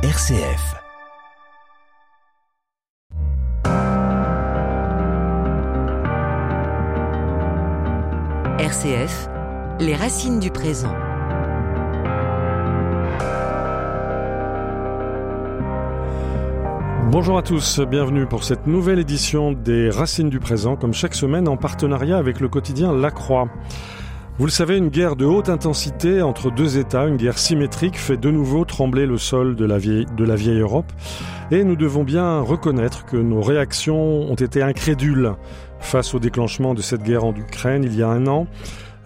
RCF. RCF, les racines du présent. Bonjour à tous, bienvenue pour cette nouvelle édition des Racines du présent, comme chaque semaine en partenariat avec le quotidien La Croix. Vous le savez, une guerre de haute intensité entre deux États, une guerre symétrique, fait de nouveau trembler le sol de la vieille, Europe. Et nous devons bien reconnaître que nos réactions ont été incrédules face au déclenchement de cette guerre en Ukraine il y a un an.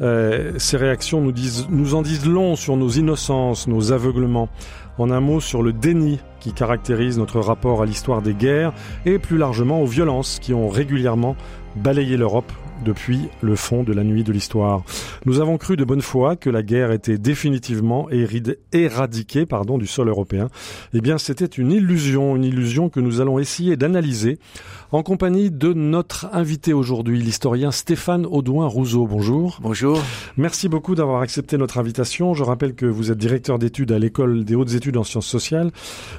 Euh, ces réactions nous, disent, nous en disent long sur nos innocences, nos aveuglements. En un mot, sur le déni qui caractérise notre rapport à l'histoire des guerres et plus largement aux violences qui ont régulièrement balayé l'Europe depuis le fond de la nuit de l'histoire. Nous avons cru de bonne foi que la guerre était définitivement éradiquée pardon, du sol européen. Eh bien, c'était une illusion, une illusion que nous allons essayer d'analyser en compagnie de notre invité aujourd'hui, l'historien Stéphane Audouin-Rousseau. Bonjour. Bonjour. Merci beaucoup d'avoir accepté notre invitation. Je rappelle que vous êtes directeur d'études à l'école des hautes études en sciences sociales.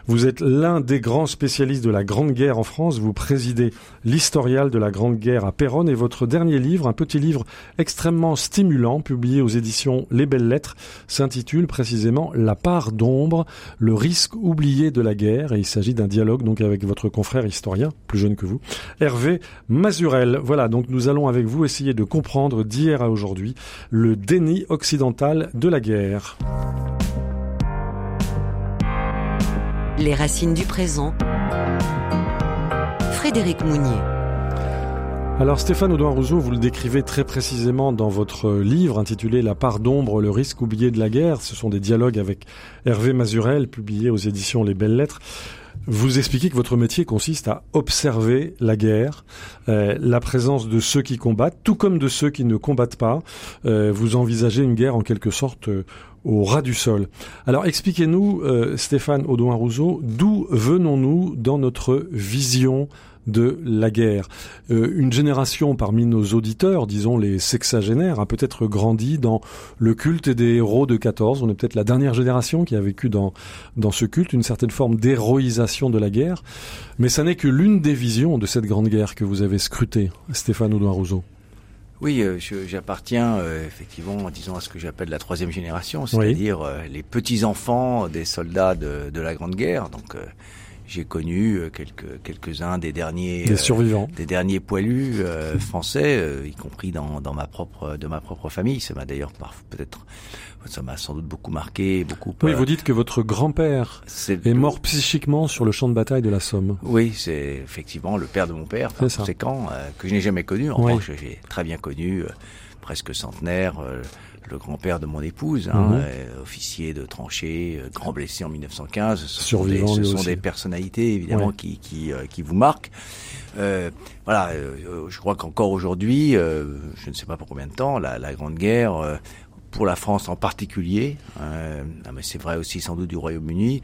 Vous êtes l'un des grands spécialistes de la Grande Guerre en France. Vous présidez l'historial de la Grande Guerre à Péronne et votre dernier livre, un petit livre extrêmement stimulant, publié aux éditions Les Belles Lettres, s'intitule précisément La part d'ombre, le risque oublié de la guerre. Et il s'agit d'un dialogue donc avec votre confrère historien, plus jeune que vous, Hervé Mazurel. Voilà, donc nous allons avec vous essayer de comprendre d'hier à aujourd'hui le déni occidental de la guerre. Les racines du présent. Frédéric Mounier. Alors Stéphane Audouin-Rousseau, vous le décrivez très précisément dans votre livre intitulé La part d'ombre, le risque oublié de la guerre. Ce sont des dialogues avec Hervé Mazurel, publiés aux éditions Les Belles Lettres. Vous expliquez que votre métier consiste à observer la guerre, euh, la présence de ceux qui combattent, tout comme de ceux qui ne combattent pas. Euh, vous envisagez une guerre en quelque sorte euh, au ras du sol. Alors expliquez-nous, euh, Stéphane Audouin-Rousseau, d'où venons-nous dans notre vision de la guerre. Euh, une génération parmi nos auditeurs, disons les sexagénaires, a peut-être grandi dans le culte des héros de 14. On est peut-être la dernière génération qui a vécu dans, dans ce culte, une certaine forme d'héroïsation de la guerre. Mais ça n'est que l'une des visions de cette grande guerre que vous avez scrutée, Stéphane Audouin-Rousseau. Oui, euh, j'appartiens euh, effectivement, disons, à ce que j'appelle la troisième génération, c'est-à-dire oui. euh, les petits-enfants des soldats de, de, la Grande Guerre. Donc, euh, j'ai connu euh, quelques quelques-uns des derniers des survivants, des derniers poilus français, y compris dans, dans ma propre de ma propre famille. Ça m'a d'ailleurs peut-être ça m'a sans doute beaucoup marqué, beaucoup. Oui, vous dites que votre grand-père est, est, mort psychiquement sur le champ de bataille de la Somme. Oui, c'est effectivement le père de mon père, par conséquent, euh, que je n'ai jamais connu. En oui. revanche, j'ai très bien connu, euh, presque centenaire, euh, le grand-père de mon épouse, hein, mm -hmm. officier de tranchée, grand blessé en 1915. Ce Survivant, sont des, ce sont des personnalités évidemment qui qui, qui vous marquent. Euh, voilà, euh, je crois qu'encore aujourd'hui, euh, je ne sais pas pour combien de temps, la, la Grande Guerre, pour la France en particulier, euh, mais c'est vrai aussi sans doute du Royaume-Uni,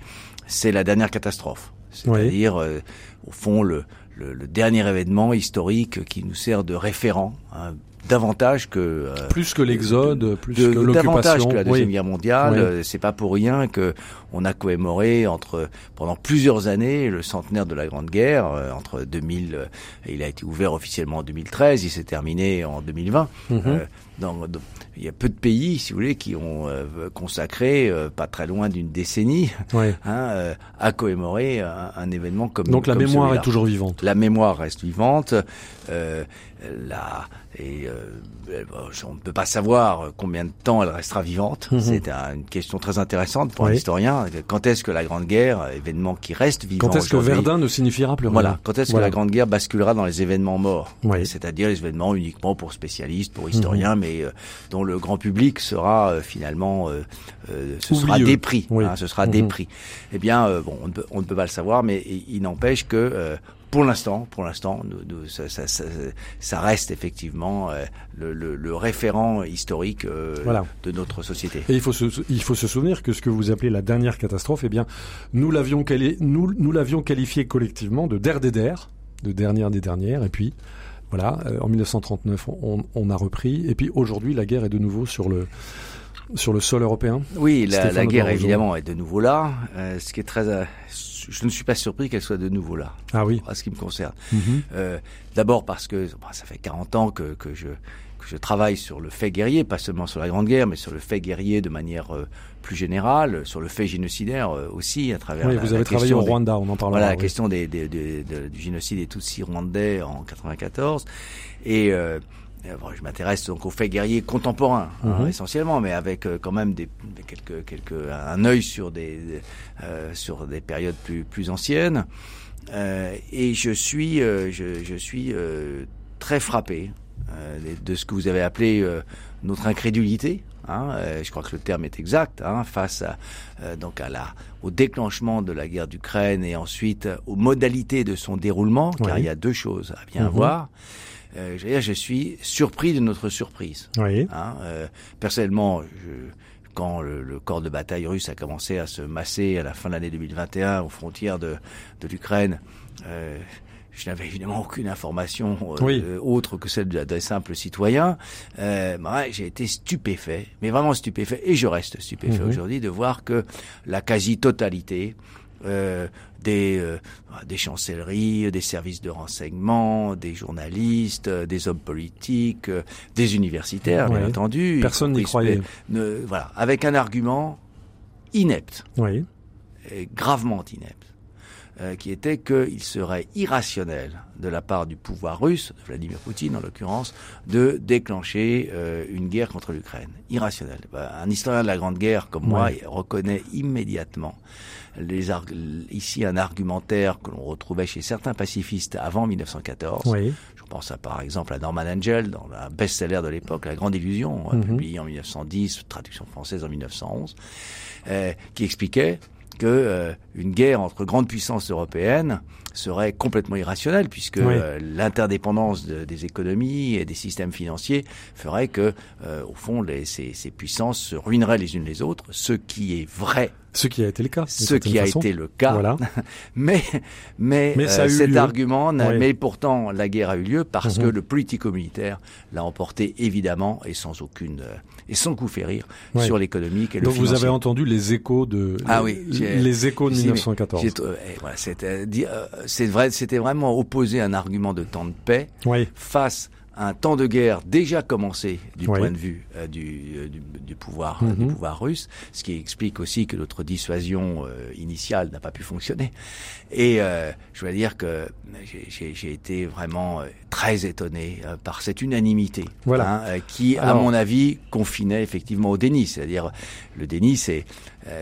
c'est la dernière catastrophe. C'est-à-dire, oui. euh, au fond, le, le, le, dernier événement historique qui nous sert de référent, hein, davantage que euh, plus que l'exode, plus de, que l'occupation, davantage que la deuxième oui. guerre mondiale. Oui. Euh, c'est pas pour rien que on a commémoré entre pendant plusieurs années le centenaire de la Grande Guerre euh, entre 2000. il a été ouvert officiellement en 2013, il s'est terminé en 2020. Mm -hmm. Dans, dans, il y a peu de pays, si vous voulez, qui ont euh, consacré, euh, pas très loin d'une décennie, ouais. hein, euh, à commémorer un, un, événement comme Donc la comme mémoire est toujours vivante. La mémoire reste vivante. la, et on ne peut pas savoir combien de temps elle restera vivante. Mhm. C'est un, une question très intéressante pour oui. un historien. Quand est-ce que la Grande Guerre, événement qui reste vivant Quand est-ce que Verdun ne signifiera plus rien Voilà. Quand est-ce voilà. que la Grande Guerre basculera dans les événements morts oui. C'est-à-dire les événements uniquement pour spécialistes, pour historiens, mm -hmm. mais euh, dont le grand public sera euh, finalement, euh, ce Oublieux. sera dépris. Oui. Hein, ce sera -hmm. dépris. Eh bien, bon, on ne, peut, on ne peut pas le savoir, mais il, il n'empêche que pour l'instant, pour l'instant, ça, ça, ça, ça, reste effectivement euh, le, le, le, référent historique euh, voilà. de notre société. Et il faut, se, il faut se souvenir que ce que vous appelez la dernière catastrophe, eh bien, nous l'avions quali nous, nous l'avions qualifié collectivement de der des der, de dernière des dernières, et puis voilà, euh, en 1939, on, on, a repris, et puis aujourd'hui, la guerre est de nouveau sur le sur le sol européen. Oui, la, la guerre évidemment est de nouveau là. Euh, ce qui est très, euh, je ne suis pas surpris qu'elle soit de nouveau là. Ah oui. À ce qui me concerne. Mhm. euh, D'abord parce que ça fait 40 ans que, que je que je travaille sur le fait guerrier, pas seulement sur la Grande Guerre, mais sur le fait guerrier de manière euh, plus générale, sur le fait génocidaire euh, aussi, à travers. Oui, la, vous avez travaillé au Rwanda, on en parlera. Voilà, la oui. question des, des, des, du génocide des Tutsis rwandais en 94 et euh, je m'intéresse donc aux faits guerriers contemporains hein, essentiellement, mais avec euh, quand même des, quelques, quelques, un œil sur des, euh, sur des périodes plus, plus anciennes. Euh, et je suis, euh, je, je, suis euh, très frappé de ce que vous avez appelé notre incrédulité. Hein, je crois que le terme est exact hein, face à, donc à la, au déclenchement de la guerre d'Ukraine et ensuite aux modalités de son déroulement, car oui. il y a deux choses à bien -hmm. voir euh, je, dire, je suis surpris de notre surprise. Oui. Hein, euh, personnellement, je, quand le, le, corps de bataille russe a commencé à se masser à la fin de l'année 2021 aux frontières de, de l'Ukraine, euh, je n'avais évidemment aucune information euh, oui. autre que celle des simples citoyens. Euh, bah, j'ai été stupéfait, mais vraiment stupéfait, et je reste stupéfait mmh. aujourd'hui de voir que la quasi-totalité euh, des, euh, des chancelleries, des services de renseignement, des journalistes, euh, des hommes politiques, euh, des universitaires, ouais. bien entendu. Personne n'y croyait. Ne, voilà, avec un argument inepte, oui. et gravement inepte, euh, qui était qu'il serait irrationnel de la part du pouvoir russe, de Vladimir Poutine en l'occurrence, de déclencher euh, une guerre contre l'Ukraine. Irrationnel. Bah, un historien de la Grande Guerre comme ouais. moi reconnaît immédiatement les ici un argumentaire que l'on retrouvait chez certains pacifistes avant 1914. Oui. Je pense à, par exemple à Norman Angel dans la best-seller de l'époque, La Grande Illusion, mm -hmm. publié en 1910, traduction française en 1911, euh, qui expliquait que euh, une guerre entre grandes puissances européennes serait complètement irrationnelle puisque oui. euh, l'interdépendance de, des économies et des systèmes financiers ferait que, euh, au fond, les, ces, ces, puissances se ruineraient les unes les autres, ce qui est vrai. Ce qui a été le cas. Ce qui a façon. été le cas. Voilà. mais mais, mais euh, cet lieu. argument, oui. mais pourtant la guerre a eu lieu parce. -hmm. que le politico-militaire l'a emporté évidemment et sans aucune et sans coup férir ouais. sur l'économique et Donc le financier. vous avez entendu les échos de ah les, oui, les échos de 1914. Voilà, c'est vrai, c'était vraiment opposer un argument de temps de paix oui. face à un temps de guerre déjà commencé du oui. point de vue euh, du, euh, du, du, pouvoir, mm -hmm. du pouvoir russe, ce qui explique aussi que notre dissuasion euh, initiale n'a pas pu fonctionner. Et euh, je dois dire que j'ai été vraiment euh, très étonné euh, par cette unanimité voilà. hein, qui, Alors, à mon avis, confinait effectivement au déni. C'est-à-dire, le déni, c'est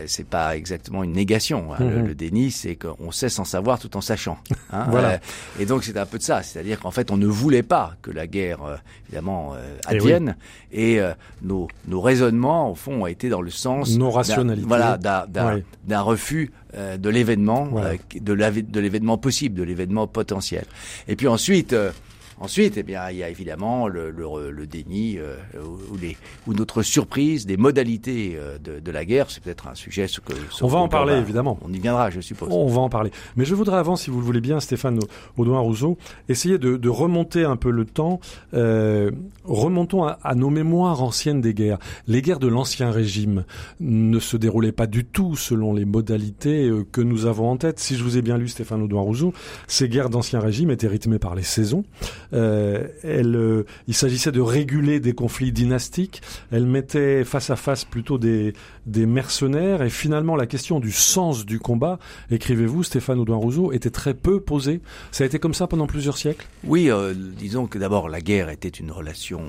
c'est pas exactement une négation. Hein. -hmm. le, le, déni, c'est qu'on sait sans savoir tout en sachant. Hein. voilà. et donc, c'est un peu de ça. C'est-à-dire qu'en fait, on ne voulait pas que la guerre, évidemment, advienne. Et, oui. et nos, nos raisonnements, au fond, ont été dans le sens... Nos rationalités. Voilà, d'un refus euh, de l'événement, euh, de l'événement possible, de l'événement potentiel. Et puis ensuite, euh, ensuite, eh bien, il y a évidemment le, le, le déni ou, les, ou notre surprise des modalités de, de la guerre. C'est peut-être un sujet ce que ce on va en parler va, évidemment. On y viendra, je suppose. On va en parler. Mais je voudrais avant, si vous le voulez bien, Stéphane Audouin Rousseau, essayer de, de, remonter un peu le temps. Euh, remontons à, à, nos mémoires anciennes des guerres. Les guerres de l'ancien régime ne se déroulaient pas du tout selon les modalités que nous avons en tête. Si je vous ai bien lu, Stéphane Audouin Rousseau, ces guerres d'ancien régime étaient rythmées par les saisons. Euh, elle, euh, il s'agissait de réguler des conflits dynastiques. Elle mettait face à face plutôt des, des mercenaires. Et finalement, la question du sens du combat, écrivez-vous, Stéphane Audouin Rousseau, était très peu posée. Ça a été comme ça pendant plusieurs siècles? Oui, euh, disons que d'abord, la guerre était une relation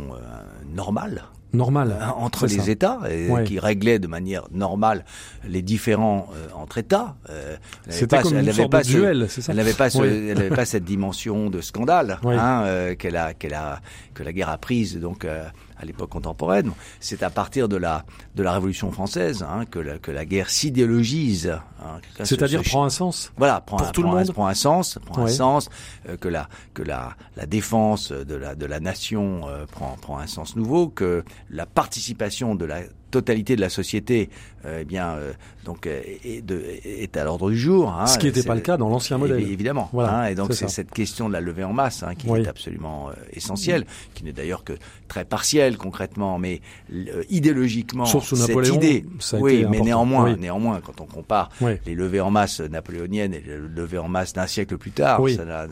normale normal entre les ça. États et ouais. qui réglait de manière normale les différends euh, entre États. Euh, C'était comme une sorte de ce, duel, c'est ça Elle n'avait pas, ce, elle pas cette dimension de scandale oui. hein, euh, qu'elle a, qu'elle a, que la guerre a prise donc à l'époque contemporaine. C'est à partir de la de la Révolution française hein, que la que la guerre s'idéologise. Hein, C'est-à-dire prend un sens. Voilà, prend, pour un, tout prend le monde. Un, prend un sens, prend ouais. un sens euh, que la que la la défense de la de la nation euh, prend prend un sens nouveau, que la participation de la totalité de la société, euh, eh bien, euh, donc euh, est, de, est, à l'ordre du jour. Hein, Ce qui n'était pas le cas dans l'ancien modèle. Évidemment. Voilà, hein, et donc c'est cette question de la levée en masse hein, qui est absolument essentielle, qui n'est d'ailleurs que très partielle concrètement, mais idéologiquement, Sauf sous cette Napoléon, idée, ça a oui, été mais important. néanmoins, Oui. néanmoins, quand on compare les levées en masse napoléoniennes et les levées en masse d'un siècle plus tard, ça la,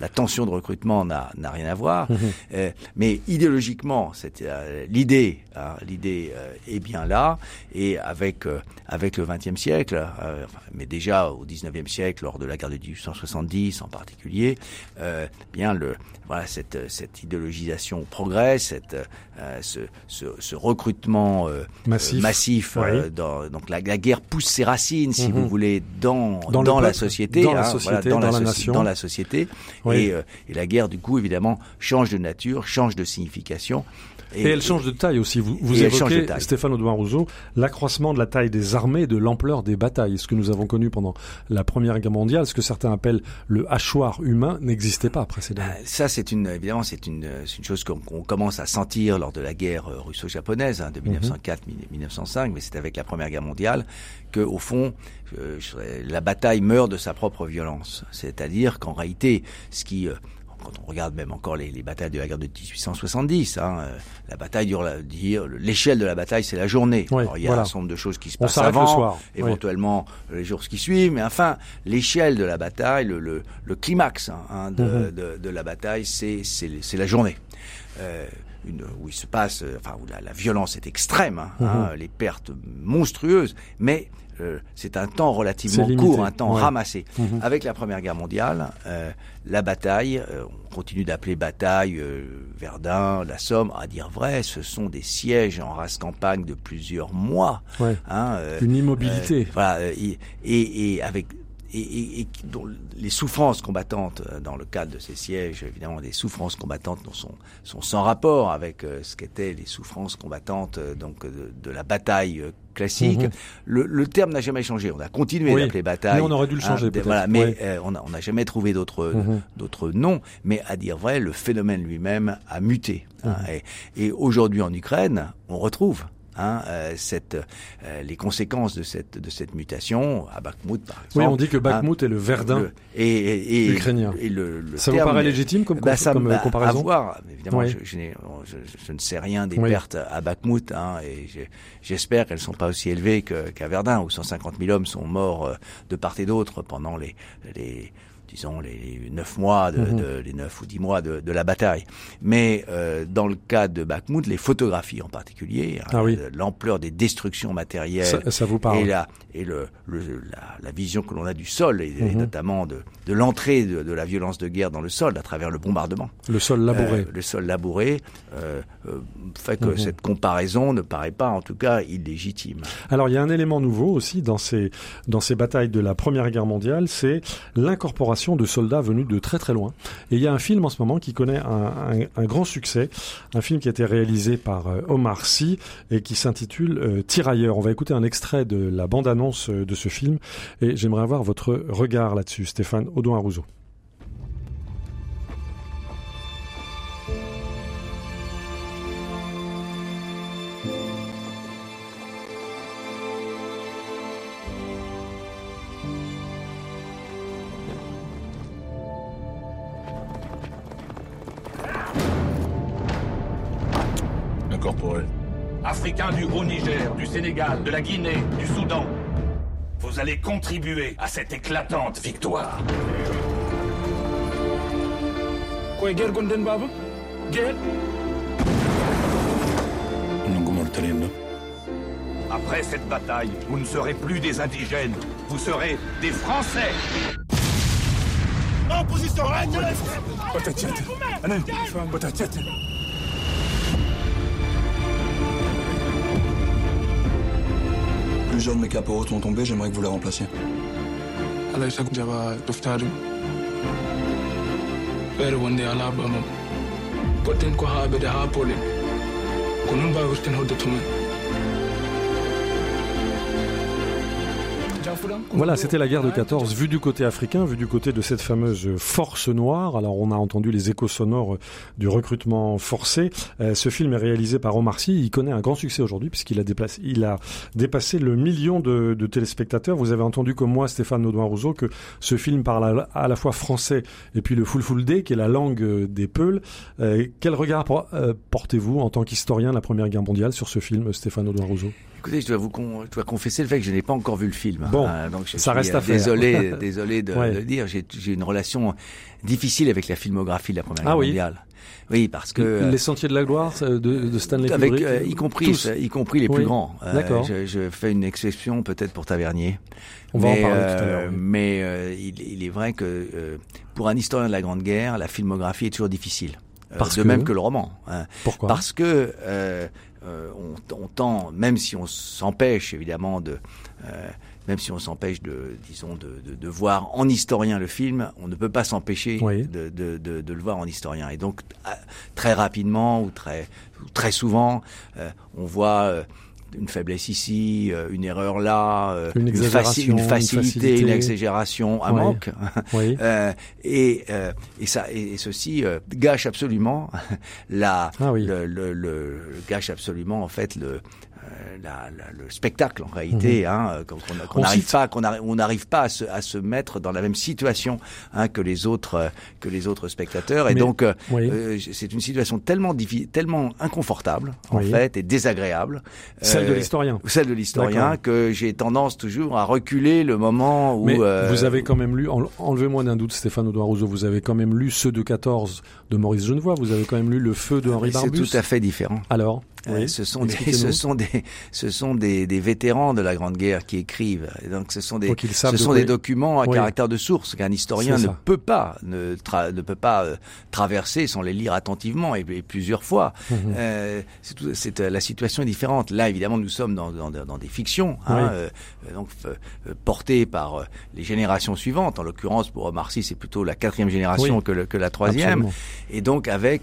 la tension de recrutement n'a rien à voir. Mhm. Euh, mais idéologiquement, euh, l'idée, l'idée euh, est bien là, et avec euh, avec le XXe siècle, euh, mais déjà au XIXe siècle, lors de la guerre de 1870 en particulier, euh, bien le voilà cette cette idéologisation progresse, cette euh, ce, ce, ce recrutement Massif. massif Oui. dans, donc la, la guerre pousse ses racines, si Mhm. vous voulez, dans Dans la société, dans la société, voilà, dans la soci- nation. dans la société, Oui. et, et la guerre du coup évidemment change de nature, change de signification. Et, elle change de taille aussi. Vous, vous évoquez. Stéphane Audouin Rousseau, l'accroissement de la taille des armées et de l'ampleur des batailles. Ce que nous avons connu pendant la Première Guerre mondiale, ce que certains appellent le hachoir humain, n'existait pas précédemment. Euh, Ça, c'est une évidemment, c'est une, c'est une chose qu'on commence à sentir lors de la guerre euh, russo-japonaise hein, de 1904-1905, mais c'est avec la Première Guerre mondiale que, au fond, euh, la bataille meurt de sa propre violence. C'est-à-dire qu'en réalité, ce qui euh, quand on regarde même encore les, les batailles de la guerre de 1870, hein, euh, la bataille dure la- dire l'échelle de la bataille, c'est la journée. Oui, Alors, il y a voilà. un certain nombre de choses qui se On passent s'arrête le avant, soir. Oui. éventuellement les jours qui suivent, mais enfin l'échelle de la bataille, le, le, le climax hein, hein, de, Mhm. de, de la bataille, c'est c'est la journée. Euh, une, où il se passe, euh, enfin où la, la violence est extrême, hein, Mhm. hein, les pertes monstrueuses, mais euh, c'est un temps relativement court, un temps ouais. ramassé. Mhm. Avec la Première Guerre mondiale, euh, la bataille, euh, on continue d'appeler bataille euh, Verdun, la Somme, à dire vrai, ce sont des sièges en race campagne de plusieurs mois. Ouais. Hein, euh, Une immobilité. euh, voilà, euh, et, et, et avec et, et, et dont les souffrances combattantes euh, dans le cadre de ces sièges, évidemment, des souffrances combattantes dont sont, sont sans rapport avec euh, ce qu'étaient les souffrances combattantes euh, donc de, de la bataille classique. Mhm. Le, le terme n'a jamais changé. On a continué Oui, d'appeler bataille. mais on aurait dû le changer peut-être, Voilà, mais euh, on n'a on jamais trouvé d'autres Mhm. d'autres noms. Mais à dire vrai, le phénomène lui-même a muté. hein. Mhm. et et aujourd'hui en Ukraine, on retrouve. Hein, euh, cette, euh, les conséquences de cette de cette mutation à Bakhmut par exemple. Oui, on dit que hein, Bakhmut est le Verdun le- et, et, et, ukrainien. Et le, le Ça vous terme- paraît légitime comme, bah, ça comme, me- euh, comparaison À voir. Évidemment, Oui. je, je, je- je ne sais rien des Oui. pertes à Bakhmut, hein, et j'espère qu'elles ne sont pas aussi élevées qu'à Verdun, où 150 000 hommes sont morts de part et d'autre pendant les, les disons les neuf mois, de, Mhm. de- les neuf ou dix mois de, de la bataille. Mais euh, dans le cas de Bakhmut, les photographies en particulier, hein, Ah oui. de l'ampleur des destructions matérielles, ça, ça vous parle et la et le, le- la, la vision que l'on a du sol et, et Mhm. notamment de, de l'entrée de, de la violence de guerre dans le sol à travers le bombardement, Le sol labouré. Euh, le sol labouré, euh, euh, fait que Mhm. cette comparaison ne paraît pas en tout cas illégitime. Alors il y a un élément nouveau aussi dans ces dans ces batailles de la Première Guerre mondiale, c'est l'incorporation de soldats venus de très très loin. Et il y a un film en ce moment qui connaît un, grand succès, un film qui a été réalisé par euh, Omar Sy et qui s'intitule euh, Tirailleurs. On va écouter un extrait de la bande-annonce euh, de ce film et j'aimerais avoir votre regard là-dessus, Stéphane Audouin Sénégal, de la Guinée, du Soudan. Vous allez contribuer à cette éclatante victoire. guerre baba guerre? Après cette bataille, vous ne serez plus des indigènes, vous serez des Français. bata cete bata cete Plusieurs de mes caporaux sont tombés, j'aimerais que vous les remplaciez. Voilà, c'était la guerre de 14, vue du côté africain, vue du côté de cette fameuse force noire. Alors, on a entendu les échos sonores du recrutement forcé. Euh, ce film est réalisé par Omar Sy. Il connaît un grand succès aujourd'hui puisqu'il a, déplacé, il a dépassé le million de, de, téléspectateurs. Vous avez entendu comme moi, Stéphane Audouin-Rousseau, que ce film parle à, la fois français et puis le full full day, qui est la langue des Peuls. Euh, quel regard euh, portez-vous en tant qu'historien de la Première Guerre mondiale sur ce film, Stéphane Audouin-Rousseau Écoutez, je dois vous con... je dois confesser le fait que je n'ai pas encore vu le film. Bon, donc je ça reste à faire. Désolé, désolé de, le dire. J'ai une relation difficile avec la filmographie de la Première ah Guerre oui. mondiale. Oui, parce que les Sentiers de la Gloire de, de Stanley avec, Kubrick, euh, y compris, y compris les oui. plus grands. D'accord. Euh, je, je, fais une exception peut-être pour Tavernier. On mais, va en parler euh, tout à l'heure. Oui. Mais euh, il, il, est vrai que euh, pour un historien de la Grande Guerre, la filmographie est toujours difficile. Parce de que... même que le roman. Hein. Pourquoi? Parce que euh, on, on, tend, même si on s'empêche évidemment de, euh, même si on s'empêche de, disons, de, de, de, voir en historien le film, on ne peut pas s'empêcher oui. de, de, de, le voir en historien. Et donc très rapidement ou très, très souvent, euh, on voit une faiblesse ici, euh, une erreur là, euh, une, une, faci une, facilité, une, facilité, une exagération, un manque. Oui. Euh, et, et, ça, et, ceci gâche absolument la, ah oui. le, le, le, gâche absolument en fait le, la, la, le spectacle en réalité, mmh. hein, qu'on n'arrive pas, qu'on on n'arrive pas à se, à se, mettre dans la même situation hein, que les autres que les autres spectateurs, et Mais, donc oui. euh, c'est une situation tellement tellement inconfortable en oui. fait et désagréable. Celle de l'historien. Celle de l'historien que j'ai tendance toujours à reculer le moment où. Mais euh, vous avez quand même lu, enlevez-moi d'un doute, Stéphane Audouin Rousseau, vous avez quand même lu ceux de 14 de Maurice Genevoix, vous avez quand même lu Le Feu de Henri Barbus. C'est tout à fait différent. Alors. Oui, ce sont des, ce sont des, ce sont des, des, vétérans de la Grande Guerre qui écrivent. Et donc, ce sont des, ce sont des documents à oui. caractère de source qu'un historien ne peut pas, ne, ne peut pas euh, traverser sans les lire attentivement et, et plusieurs fois. Mhm. Mm -hmm. euh, c'est la situation est différente. Là, évidemment, nous sommes dans, dans, dans des fictions, hein, oui. euh, donc euh, portées par les générations suivantes. En l'occurrence, pour Omar Sy, c'est plutôt la quatrième génération que, le, que la troisième. Absolument. Et donc, avec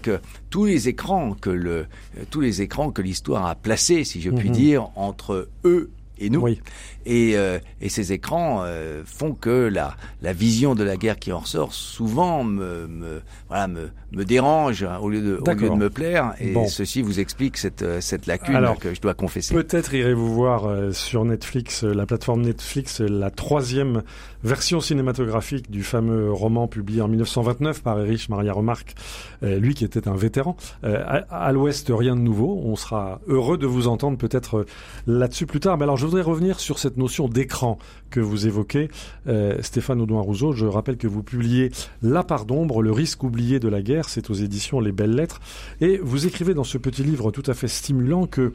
tous les écrans que le, tous les écrans que l'histoire a placés, si je puis Mhm. mmh. dire, entre eux et nous. Oui. Et, euh, et, ces écrans euh, font que la, la, vision de la guerre qui en ressort souvent me, me voilà, me, me dérange hein, au, lieu de, au lieu de me plaire. Et bon. ceci vous explique cette, cette lacune Alors, que je dois confesser. Peut-être irez-vous voir euh, sur Netflix, euh, la plateforme Netflix, euh, la troisième version cinématographique du fameux roman publié en 1929 par Erich Maria Remarque, euh, lui qui était un vétéran. Euh, à, à l'Ouest, rien de nouveau. On sera heureux de vous entendre peut-être euh, là-dessus plus tard. Mais alors, je voudrais revenir sur cette notion d'écran que vous évoquez, euh, Stéphane Audouin-Rousseau. Je rappelle que vous publiez La part d'ombre, le risque oublié de la guerre. C'est aux éditions Les Belles Lettres. Et vous écrivez dans ce petit livre tout à fait stimulant que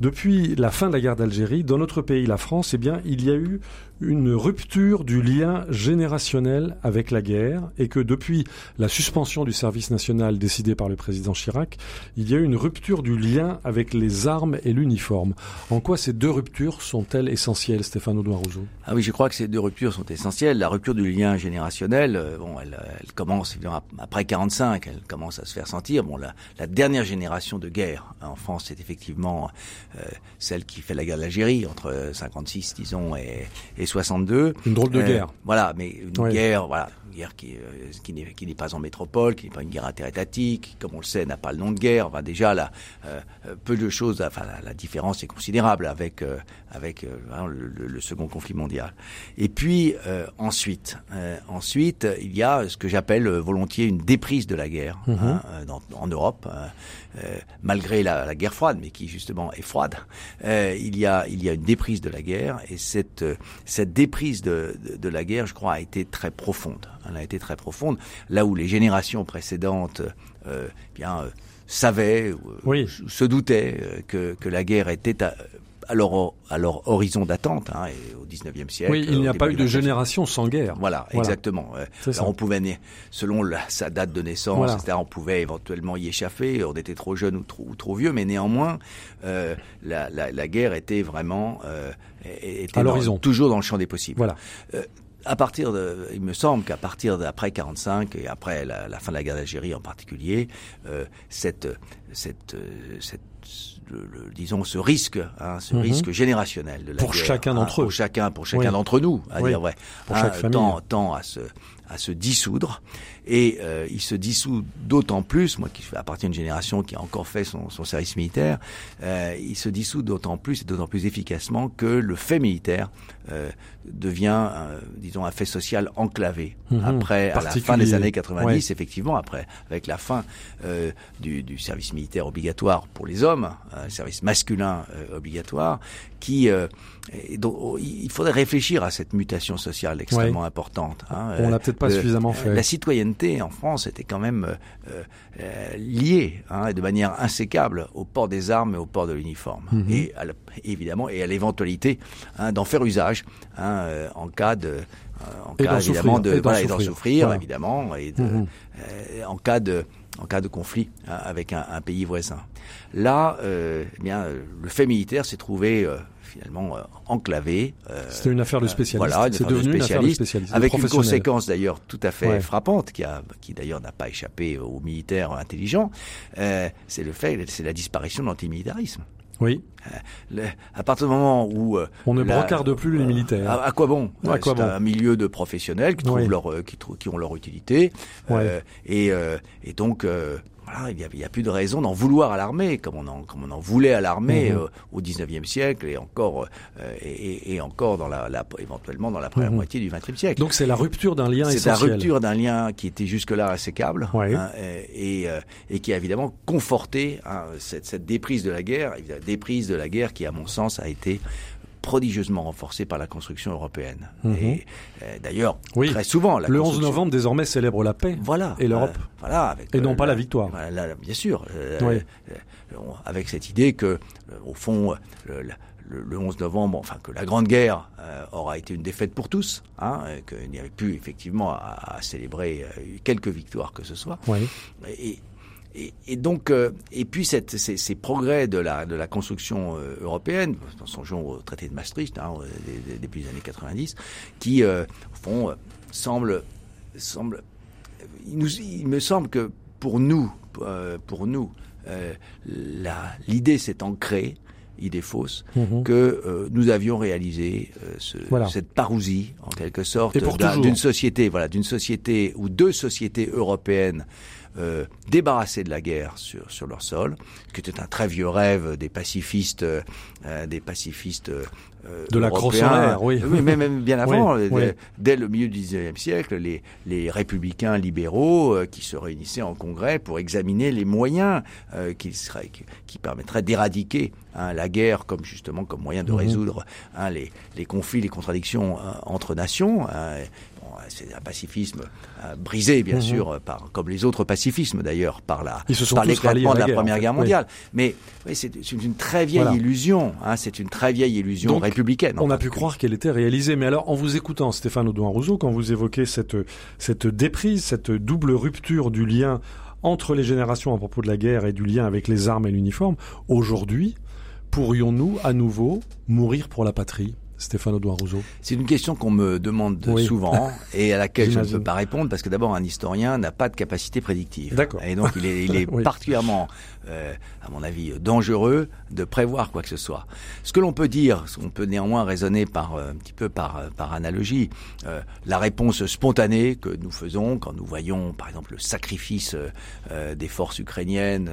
depuis la fin de la guerre d'Algérie, dans notre pays, la France, eh bien, il y a eu une rupture du lien générationnel avec la guerre et que depuis la suspension du service national décidée par le président Chirac, il y a eu une rupture du lien avec les armes et l'uniforme. En quoi ces deux ruptures sont-elles essentielles, Stéphane Audouin-Rousseau? Ah oui, je crois que ces deux ruptures sont essentielles. La rupture du lien générationnel, euh, bon, elle, elle commence évidemment après 45, elle commence à se faire sentir. Bon, la, la dernière génération de guerre en France, c'est effectivement euh, celle qui fait la guerre d'Algérie entre 56, disons, et, et 62. Une drôle de euh, guerre. Voilà, mais une ouais. guerre, voilà, une guerre qui, euh, qui n'est qui n'est pas en métropole, qui n'est pas une guerre interétatique, qui, comme on le sait, n'a pas le nom de guerre. Enfin, déjà, là, euh, peu de choses. Enfin, la, la différence est considérable avec euh, avec le, le, le, second conflit mondial. Et puis euh, ensuite, ensuite, il y a ce que j'appelle volontiers une déprise de la guerre -hmm. hein, dans, en Europe, malgré la, la, guerre froide, mais qui justement est froide. il y a il y a une déprise de la guerre et cette cette déprise de, de, de la guerre, je crois, a été très profonde. Elle a été très profonde. Là où les générations précédentes, euh, bien, euh, savaient, oui. se doutaient que, que la guerre était à, à, leur, à leur horizon d'attente, hein, et au 19e siècle. Oui, il n'y a pas eu de génération sans guerre. Voilà, voilà. exactement. Alors on pouvait, selon la, sa date de naissance, voilà. etc., on pouvait éventuellement y échapper, on était trop jeune ou trop, ou trop vieux, mais néanmoins, euh, la, la, la, guerre était vraiment... Euh, était à l'horizon. Toujours dans le champ des possibles. Voilà. Euh, à partir de, il me semble qu'à partir d'après 45 et après la, la, fin de la guerre d'Algérie en particulier, euh, cette, cette, cette le, le- disons ce risque, hein, ce Mhm. risque générationnel de la Pour guerre, chacun hein, d'entre eux. pour chacun, pour chacun Oui. d'entre nous, à Oui. dire vrai, Pour hein, chaque famille. tend, tend à se à se dissoudre et euh, il se dissout d'autant plus, moi qui appartiens d'une génération qui a encore fait son, son service militaire, euh, il se dissout d'autant plus et d'autant plus efficacement que le fait militaire euh, devient, euh, disons, un fait social enclavé. Mhm. Après, à la fin des années 90, Ouais. effectivement, après, avec la fin euh, du, du service militaire obligatoire pour les hommes, un service masculin euh, obligatoire, qui euh, donc, oh, il faudrait réfléchir à cette mutation sociale extrêmement importante. hein. On Euh, l'a peut-être pas suffisamment fait. La citoyenneté en France était quand même euh, euh, euh, liée hein, de manière insécable au port des armes et au port de l'uniforme. Mhm. Et à la- évidemment, et à l'éventualité hein, d'en faire usage hein, euh, en cas de... euh, En Et cas évidemment souffrir, de et voilà, et souffrir. souffrir Voilà. évidemment et de, Mhm. euh, en cas de en cas de conflit hein, avec un, un pays voisin. Là, euh, eh bien, le fait militaire s'est trouvé euh, finalement enclavé. C'était une affaire de spécialiste. Voilà, C'est de devenu une affaire de spécialiste, spécialiste, avec une conséquence d'ailleurs tout à fait Ouais. frappante, qui a, qui d'ailleurs n'a pas échappé aux militaires intelligents. c'est le fait, c'est la disparition de l'antimilitarisme. Oui, Le- à partir du moment où euh, on ne la- brocarde plus les militaires. à, à quoi bon? À Euh, quoi C'est bon? un milieu de professionnels qui trouvent Oui. leur, euh, qui, qui ont leur utilité, Ouais. euh, et, euh, et donc euh, voilà, il n'y a, a plus de raison d'en vouloir à l'armée, comme on en, comme on en voulait à l'armée Mhm. euh, au 19e siècle et encore euh, et, et- encore dans la, la- éventuellement dans la première Mhm. moitié du 20e siècle. Donc c'est la rupture d'un lien C'est la essentiel. rupture d'un lien qui était jusque-là insécable Ouais. hein, et, et, euh, et qui a évidemment conforté hein, cette, cette déprise de la guerre, évidemment, déprise de la guerre qui, à mon sens, a été prodigieusement renforcée par la construction européenne. Mhm. Et euh, d'ailleurs, Oui. très souvent, la Le 11 construction- novembre désormais célèbre la paix. voilà. Et l'Europe. Euh, voilà. Avec, Et non euh, pas la victoire. la- bien sûr. Oui. avec cette idée que, au fond, le, le- le 11 novembre, enfin que la Grande Guerre euh, aura été une défaite pour tous, hein, qu'il n'y avait plus effectivement à, à célébrer euh, quelques victoires que ce soit. Oui. Et, et, et donc, euh, et puis cette, ces, ces progrès de la, de la construction euh, européenne, songeons au traité de Maastricht, hein, depuis les années 90, qui, euh, au fond, euh, semble, semble, il, nous, il me semble que pour nous, euh, pour nous, euh, l'idée s'est ancrée, idée fausse, Mhm. que euh, nous avions réalisé euh, ce- Voilà. cette parousie, en quelque sorte, d'une société, voilà, d'une société ou deux sociétés européennes euh, débarrassées de la guerre sur sur leur sol, qui était un très vieux rêve des pacifistes, euh, des pacifistes. euh, De la en l'air, oui. mais même bien avant, Oui, euh, oui. dès- le milieu du XIXe siècle, les, les républicains libéraux euh, qui se réunissaient en congrès pour examiner les moyens euh, qui, seraient, qui, qui permettraient d'éradiquer hein, la guerre comme justement comme moyen de Mhm. résoudre hein, les, les conflits, les contradictions hein, entre nations. hein. Bon, c'est un pacifisme euh, brisé, bien Mhm. sûr, euh, par, comme les autres pacifismes d'ailleurs, par la Ils se sont par l'éclatement de la guerre, Première en fait. Guerre Oui. mondiale. Mais oui, c'est une très vieille Voilà. illusion. Hein, c'est une très vieille illusion Donc, républicaine. On a pu croire qu'elle était réalisée. Mais alors, en vous écoutant, Stéphane Audouin-Rousseau, quand vous évoquez cette, cette déprise, cette double rupture du lien entre les générations à propos de la guerre et du lien avec les armes et l'uniforme, aujourd'hui, pourrions-nous à nouveau mourir pour la patrie? Stéphane C'est une question qu'on me demande Oui. souvent et à laquelle je ne peux pas répondre parce que d'abord un historien n'a pas de capacité prédictive. D'accord. Et donc il est, il est Oui. particulièrement, euh, à mon avis, dangereux de prévoir quoi que ce soit. Ce que l'on peut dire, ce qu'on peut néanmoins raisonner par euh, un petit peu par euh, par analogie, euh, la réponse spontanée que nous faisons quand nous voyons, par exemple, le sacrifice des forces ukrainiennes,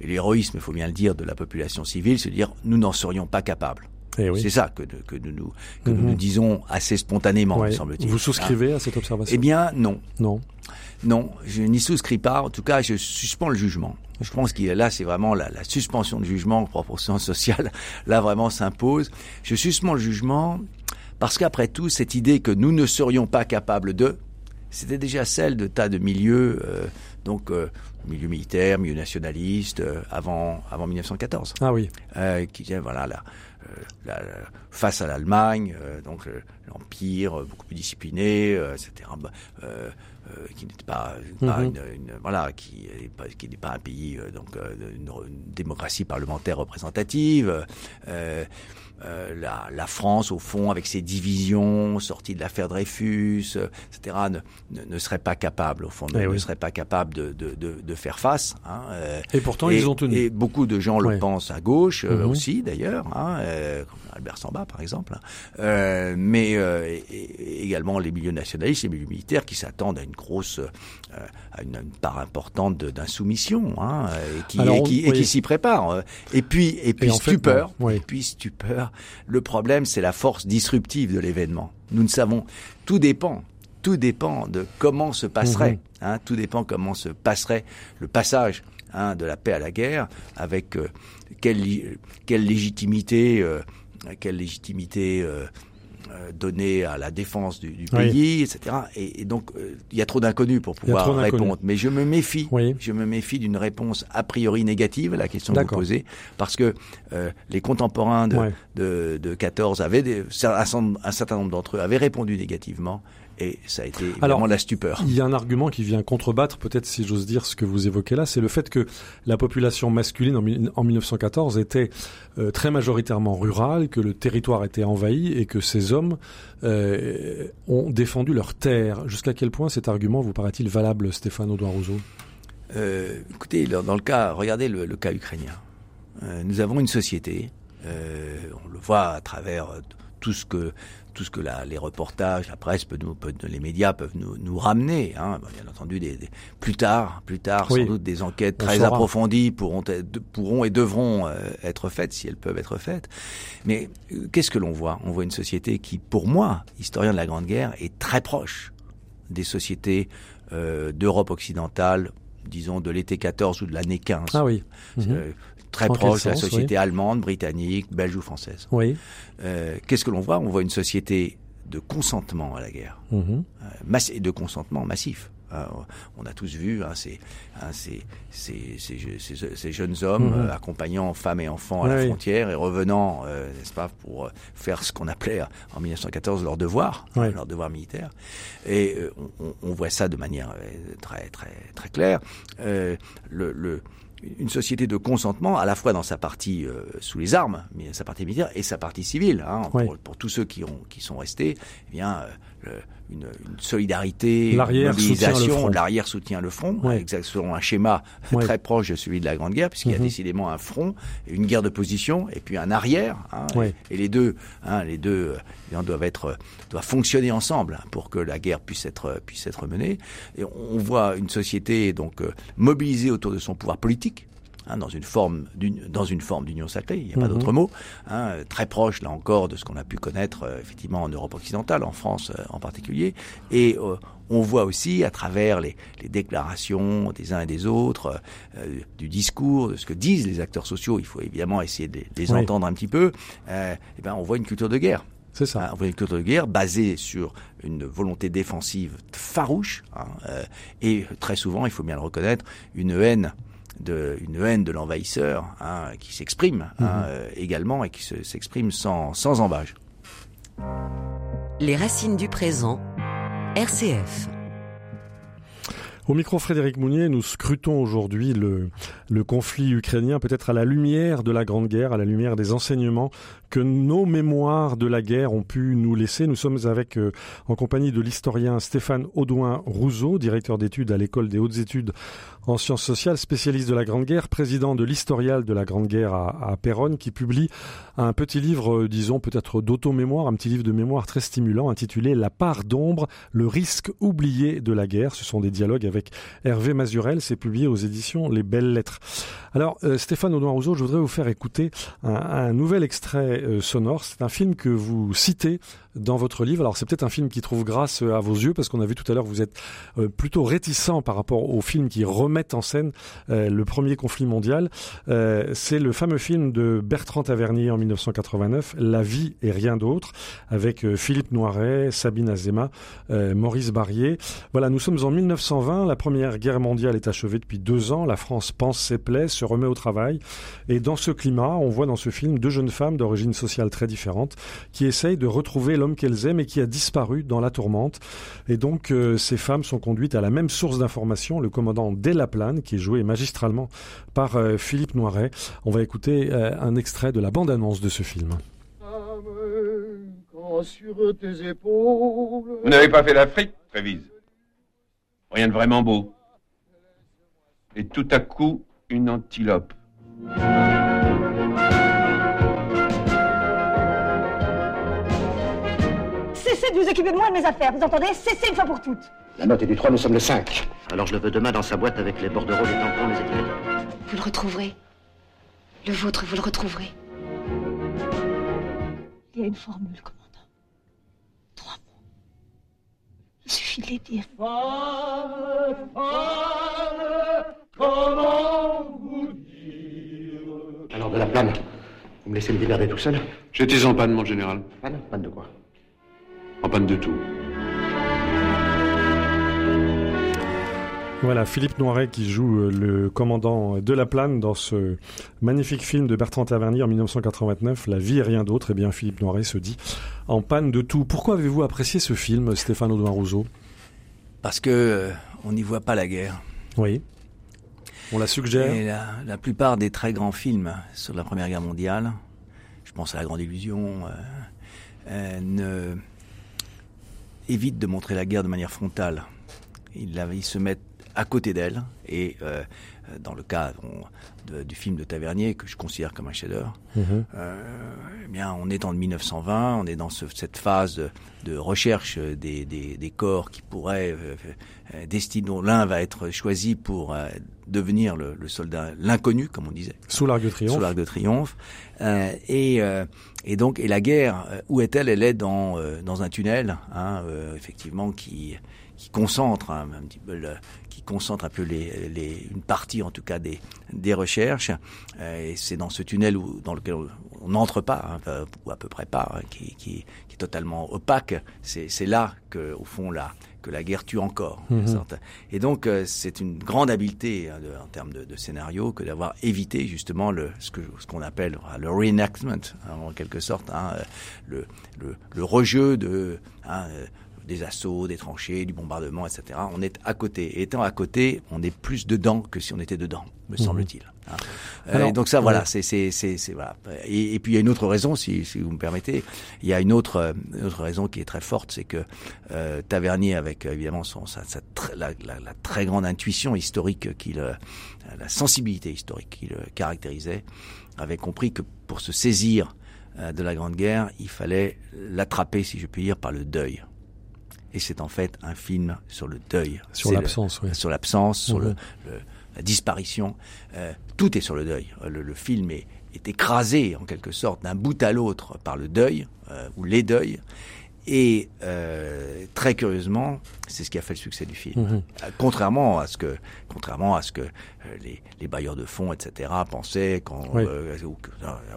l'héroïsme, il faut bien le dire, de la population civile, se dire nous n'en serions pas capables. Eh oui. C'est ça que, que nous nous que Mhm. nous, nous disons assez spontanément, me Ouais. semble-t-il. Vous souscrivez à cette observation Eh bien, non. Non. Non, je n'y souscris pas. En tout cas, je suspends le jugement. Je pense qu'il là, c'est vraiment la, la suspension de jugement en proportion sociale. Là, vraiment, s'impose. Je suspends le jugement parce qu'après tout, cette idée que nous ne serions pas capables de, c'était déjà celle de tas de milieux, euh, donc euh, milieu militaire, milieu nationaliste, euh, avant avant 1914 Ah oui. euh, qui disait voilà là la, face à l'Allemagne, donc l'empire beaucoup plus discipliné, etc. qui n'était pas, pas Mhm. une, une- voilà, qui est pas- qui n'est pas un pays donc une, une démocratie parlementaire représentative. Euh, euh, la, la France, au fond, avec ses divisions, sortie de l'affaire Dreyfus, euh, etc., ne, ne, ne serait pas capable, au fond, ne, Eh oui. ne serait pas capable de, de, de, de faire face. Hein, euh, Et pourtant, et, ils ont tenu. Et beaucoup de gens Ouais. le pensent à gauche euh, Mhm. aussi, d'ailleurs, hein, euh, comme Albert Samba, par exemple. Euh, mais euh, et- et également les milieux nationalistes, les milieux militaires qui s'attendent à une grosse, euh, à une, une part importante d'insoumission, hein, et qui, Alors, et on- qui, et oui. qui s'y préparent. Et puis, et puis stupeur, oui. et puis stupeur. Le problème, c'est la force disruptive de l'événement. Nous ne savons, tout dépend. Tout dépend de comment se passerait, Mhm. hein, tout dépend comment se passerait le passage hein, de la paix à la guerre, avec euh, quelle, quelle légitimité, euh, quelle légitimité euh, euh, donnée à la défense du, du Oui. pays, etc. Et, et donc, euh, il y a trop d'inconnus pour pouvoir répondre. Mais je me méfie, Oui. je me méfie d'une réponse a priori négative à la question que vous posez, parce que euh, les contemporains de, Ouais. de, de 14 avaient des, un certain nombre d'entre eux avaient répondu négativement, et ça a été évidemment Alors, la stupeur. Il y a un argument qui vient contrebattre, peut-être si j'ose dire ce que vous évoquez là, c'est le fait que la population masculine en, mi- en 1914 était euh, très majoritairement rurale, que le territoire était envahi et que ces hommes euh, ont défendu leur terre. Jusqu'à quel point cet argument vous paraît-il valable, Stéphane Audouin Rousseau Euh, écoutez, dans, le cas, regardez le, le cas ukrainien. Nous avons une société, on le voit à travers tout ce que tout ce que la, les reportages, la presse, peut nous, peut- les médias peuvent nous, nous ramener. Hein. Bien entendu, des, des- plus tard, plus tard, Oui. sans doute des enquêtes On très saura. approfondies pourront, pourront et devront euh, être faites si elles peuvent être faites. Mais euh, qu'est-ce que l'on voit? On voit une société qui, pour moi, historien de la Grande Guerre, est très proche des sociétés euh, d'Europe occidentale, disons de l'été 14 ou de l'année 15. Ah oui. Euh, très En proche de la société allemande, britannique, belge ou française. Oui. Euh, Qu'est-ce que l'on voit? On voit une société de consentement à la guerre, Mhm. euh, de consentement massif. Euh, on a tous vu hein, ces, hein, ces, ces, ces, je- ces- ces jeunes hommes Mhm. euh, accompagnant femmes et enfants à la frontière et revenant, euh, n'est-ce pas, pour faire ce qu'on appelait en 1914 leur devoir, Oui. hein, leur devoir militaire. Et on, voit ça de manière très très très claire. Euh, le, le- une société de consentement, à la fois dans sa partie euh, sous les armes, mais sa partie militaire et sa partie civile. Hein, Oui. pour, pour tous ceux qui ont qui sont restés, eh bien euh, une, une solidarité, une mobilisation, front. l'arrière soutient le front, Ouais. exact, selon un schéma Ouais. très proche de celui de la Grande Guerre, puisqu'il y a Mhm. décidément un front, une guerre de position, et puis un arrière. hein, Ouais. et, et les deux, hein, les deux euh, doivent être, euh, doivent fonctionner ensemble hein, pour que la guerre puisse être euh, puisse être menée. Et on voit une société donc euh, mobilisée autour de son pouvoir politique. Hein, dans une forme d'une- dans une forme d'union sacrée, il n'y a pas Mhm. d'autre mot, hein, très proche là encore de ce qu'on a pu connaître euh, effectivement en Europe occidentale, en France euh, en particulier, et euh, on voit aussi à travers les, les déclarations des uns et des autres, euh, du discours, de ce que disent les acteurs sociaux, il faut évidemment essayer de les, de les Oui. entendre un petit peu, euh, eh ben on voit une culture de guerre. C'est ça. Hein, on voit une culture de guerre basée sur une volonté défensive farouche hein, euh, et très souvent, il faut bien le reconnaître, une haine de une haine de l'envahisseur hein, qui s'exprime hein, euh, également et qui se- s'exprime sans sans embâge. Les racines du présent. RCF. Au micro Frédéric Mounier, nous scrutons aujourd'hui le, le conflit ukrainien, peut-être à la lumière de la Grande Guerre, à la lumière des enseignements que nos mémoires de la guerre ont pu nous laisser. Nous sommes avec, euh, en compagnie de l'historien Stéphane Audouin Rousseau, directeur d'études à l'école des hautes études en sciences sociales, spécialiste de la Grande Guerre, président de l'historial de la Grande Guerre à, à Péronne, qui publie un petit livre, euh, disons peut-être d'auto-mémoire, un petit livre de mémoire très stimulant intitulé La part d'ombre, le risque oublié de la guerre. Ce sont des dialogues avec Hervé Mazurel, c'est publié aux éditions Les Belles Lettres. Alors euh, Stéphane Audouin Rousseau, je voudrais vous faire écouter un, un nouvel extrait sonore. C'est un film que vous citez dans votre livre. Alors c'est peut-être un film qui trouve grâce à vos yeux parce qu'on a vu tout à l'heure vous êtes plutôt réticent par rapport aux films qui remettent en scène le premier conflit mondial. c'est le fameux film de Bertrand Tavernier en 1989, La vie et rien d'autre, avec Philippe Noiret, Sabine Azema, Maurice Barrier. Voilà, nous sommes en 1920, la Première Guerre mondiale est achevée depuis deux ans, la France pense ses plaies, se remet au travail, et dans ce climat, on voit dans ce film deux jeunes femmes d'origine sociale très différente qui essayent de retrouver l'homme qu'elles aiment et qui a disparu dans la tourmente. Et donc, euh, ces femmes sont conduites à la même source d'information, le commandant Delaplane, qui est joué magistralement par euh, Philippe Noiret. On va écouter euh, un extrait de la bande-annonce de ce film. Vous n'avez pas fait l'Afrique, Trévise Rien de vraiment beau. Et tout à coup, une antilope. De vous occuper de moi et de mes affaires, vous entendez? Cessez une fois pour toutes La note est du 3, nous sommes le 5. Alors je le veux demain dans sa boîte avec les bordereaux, les tampons, les étiquettes. Vous le retrouverez. Le vôtre, vous le retrouverez. Il y a une formule, commandant. Trois mots. Il suffit de les dire. comment vous dire? Alors, de la plane, vous me laissez me démerder tout seul? J'étais en panne, mon général. Panne Panne de quoi? En panne de tout. Voilà, Philippe Noiret qui joue euh, le commandant de la Plane dans ce magnifique film de Bertrand Tavernier en 1989, La vie et rien d'autre. Eh bien, Philippe Noiret se dit en panne de tout. Pourquoi avez-vous apprécié ce film, Stéphane Audouin Rousseau? Parce que euh, on n'y voit pas la guerre. Oui. On la suggère. Et la, plupart des très grands films sur la Première Guerre mondiale, je pense à La Grande Illusion, euh, ne évitent de montrer la guerre de manière frontale. Ils, ils se mettent à côté d'elle. Et euh, dans le cas du film de Tavernier, que je considère comme un chef-d'œuvre, mhm. euh, eh bien, on est en 1920, on est dans cette phase de, recherche des, des, corps qui pourraient euh, euh dont l'un va être choisi pour devenir le, le soldat, l'inconnu, comme on disait. Sous l'arc de triomphe. Sous l'arc de triomphe. et, et donc, et la guerre, où est-elle? Elle est dans, dans un tunnel, hein, effectivement, qui qui concentre hein, un petit peu le, concentre un peu les, les, une partie en tout cas des, des recherches. Euh, et c'est dans ce tunnel où, dans lequel on n'entre pas, hein, ou à peu près pas, hein, qui, qui, qui, est totalement opaque. C'est là que, au fond, la, que la guerre tue encore. Mhm. Et donc, euh, c'est une grande habileté hein, en termes de, de, scénario que d'avoir évité justement le, ce qu'on ce qu'on appelle le reenactment, en quelque sorte, le, le, le, rejeu de des assauts, des tranchées, du bombardement, etc. On est à côté. Et étant à côté, on est plus dedans que si on était dedans, me mhm. semble-t-il. Hein. Euh, donc ça, voilà, c'est c'est c'est voilà. Et, puis il y a une autre raison, si, si vous me permettez. Il y a une autre une autre raison qui est très forte, c'est que euh, Tavernier, avec évidemment son sa, sa la, la, la, très grande intuition historique qu'il, euh, la sensibilité historique qui le caractérisait, avait compris que pour se saisir euh, de la Grande Guerre, il fallait l'attraper, si je puis dire, par le deuil et c'est en fait un film sur le deuil. Sur l'absence, oui. Sur l'absence, sur le, mhm. le, la disparition. Euh, tout est sur le deuil. Le, le, film est, est écrasé en quelque sorte d'un bout à l'autre par le deuil euh, ou les deuils. Et euh, très curieusement, c'est ce qui a fait le succès du film. Mhm. Euh, contrairement à ce que, contrairement à ce que euh, les, les, bailleurs de fonds, etc., pensaient qu'on euh,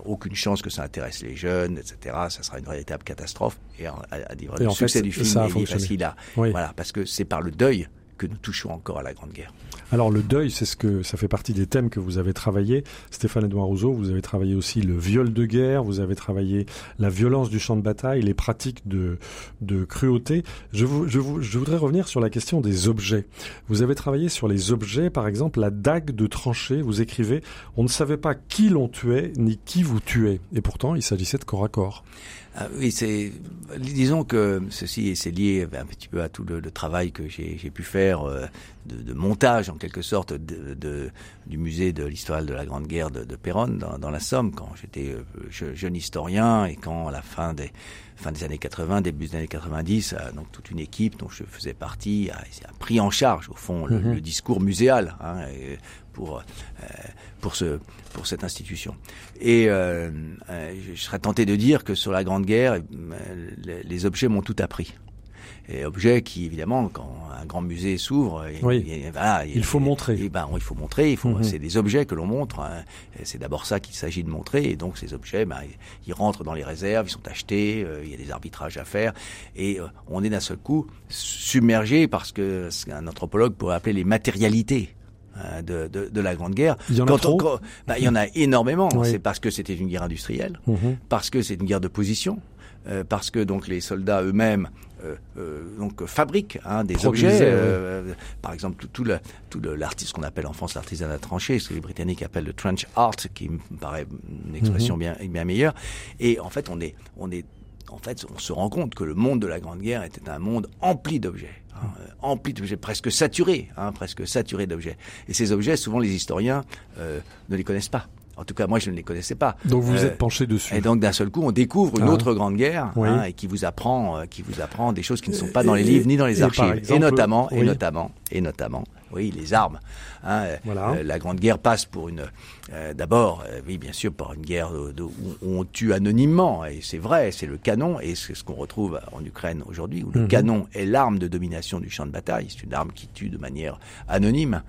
aucune chance que ça intéresse les jeunes, etc. Ça sera une véritable catastrophe. Et à, à dire le succès du film ça est parce qu'il a, voilà, parce que c'est par le deuil que nous touchons encore à la Grande Guerre. Alors le deuil, c'est ce que ça fait partie des thèmes que vous avez travaillé. Stéphane Edouard Rousseau, vous avez travaillé aussi le viol de guerre, vous avez travaillé la violence du champ de bataille, les pratiques de, de cruauté. Je, vous, je, vous, je voudrais revenir sur la question des objets. Vous avez travaillé sur les objets, par exemple la dague de tranchée. Vous écrivez, on ne savait pas qui l'on tuait ni qui vous tuait. Et pourtant, il s'agissait de corps à corps. Ah oui, c'est disons que ceci c'est lié un petit peu à tout le, travail que j'ai pu faire euh, de, montage en quelque sorte de du musée de l'histoire de la Grande Guerre de, de Péronne dans, dans, la Somme quand j'étais euh, jeune historien et quand à la fin des fin des années 80, début des années 90, donc toute une équipe dont je faisais partie a, pris en charge au fond le, Mhm. le discours muséal hein, pour pour ce pour cette institution. Et euh, euh, je serais tenté de dire que sur la Grande Guerre, euh, les objets m'ont tout appris. Et objets qui, évidemment, quand un grand musée s'ouvre, Oui. il, voilà, Il faut montrer. Et ben, il faut montrer. Il faut, Mhm. c'est des objets que l'on montre. hein. C'est d'abord ça qu'il s'agit de montrer. Et donc ces objets, ben, ils- rentrent dans les réserves, ils sont achetés. euh, il y a des arbitrages à faire. Et euh, on est d'un seul coup submergé par ce qu'un anthropologue pourrait appeler les matérialités. hein, De, de, de la Grande Guerre. Il y en a Quand trop on- ben, il y en a énormément. Oui. C'est parce que c'était une guerre industrielle, Mhm. parce que c'est une guerre de position, euh, parce que donc les soldats eux-mêmes donc fabriquent hein, des objets. oui. euh, par exemple, tout, tout le tout le- l'artiste qu'on appelle en France l'artisanat tranché, ce que les Britanniques appellent le trench art, qui me paraît une expression Mhm. bien bien meilleure. Et en fait, on est on est en fait, on se rend compte que le monde de la Grande Guerre était un monde empli d'objets, hein, euh, empli d'objets, presque saturé, hein, presque saturé d'objets. Et ces objets, souvent, les historiens euh, ne les connaissent pas. En tout cas, moi, je ne les connaissais pas. Donc vous vous Euh, êtes penché dessus. et donc d'un seul coup, on découvre une Ah. autre grande guerre Oui. hein, et qui vous apprend, euh, qui vous apprend des choses qui ne sont pas dans les Et- livres ni dans les archives. exemple, et notamment, et notamment, et notamment, oui, les armes. Hein, euh, Voilà. euh, la Grande Guerre passe pour une, euh, d'abord, euh, oui, bien sûr, par une guerre de- de- où on tue anonymement, et c'est vrai, c'est le canon, et c'est ce qu'on retrouve en Ukraine aujourd'hui, où le Mhm. canon est l'arme de domination du champ de bataille. C'est une arme qui tue de manière anonyme,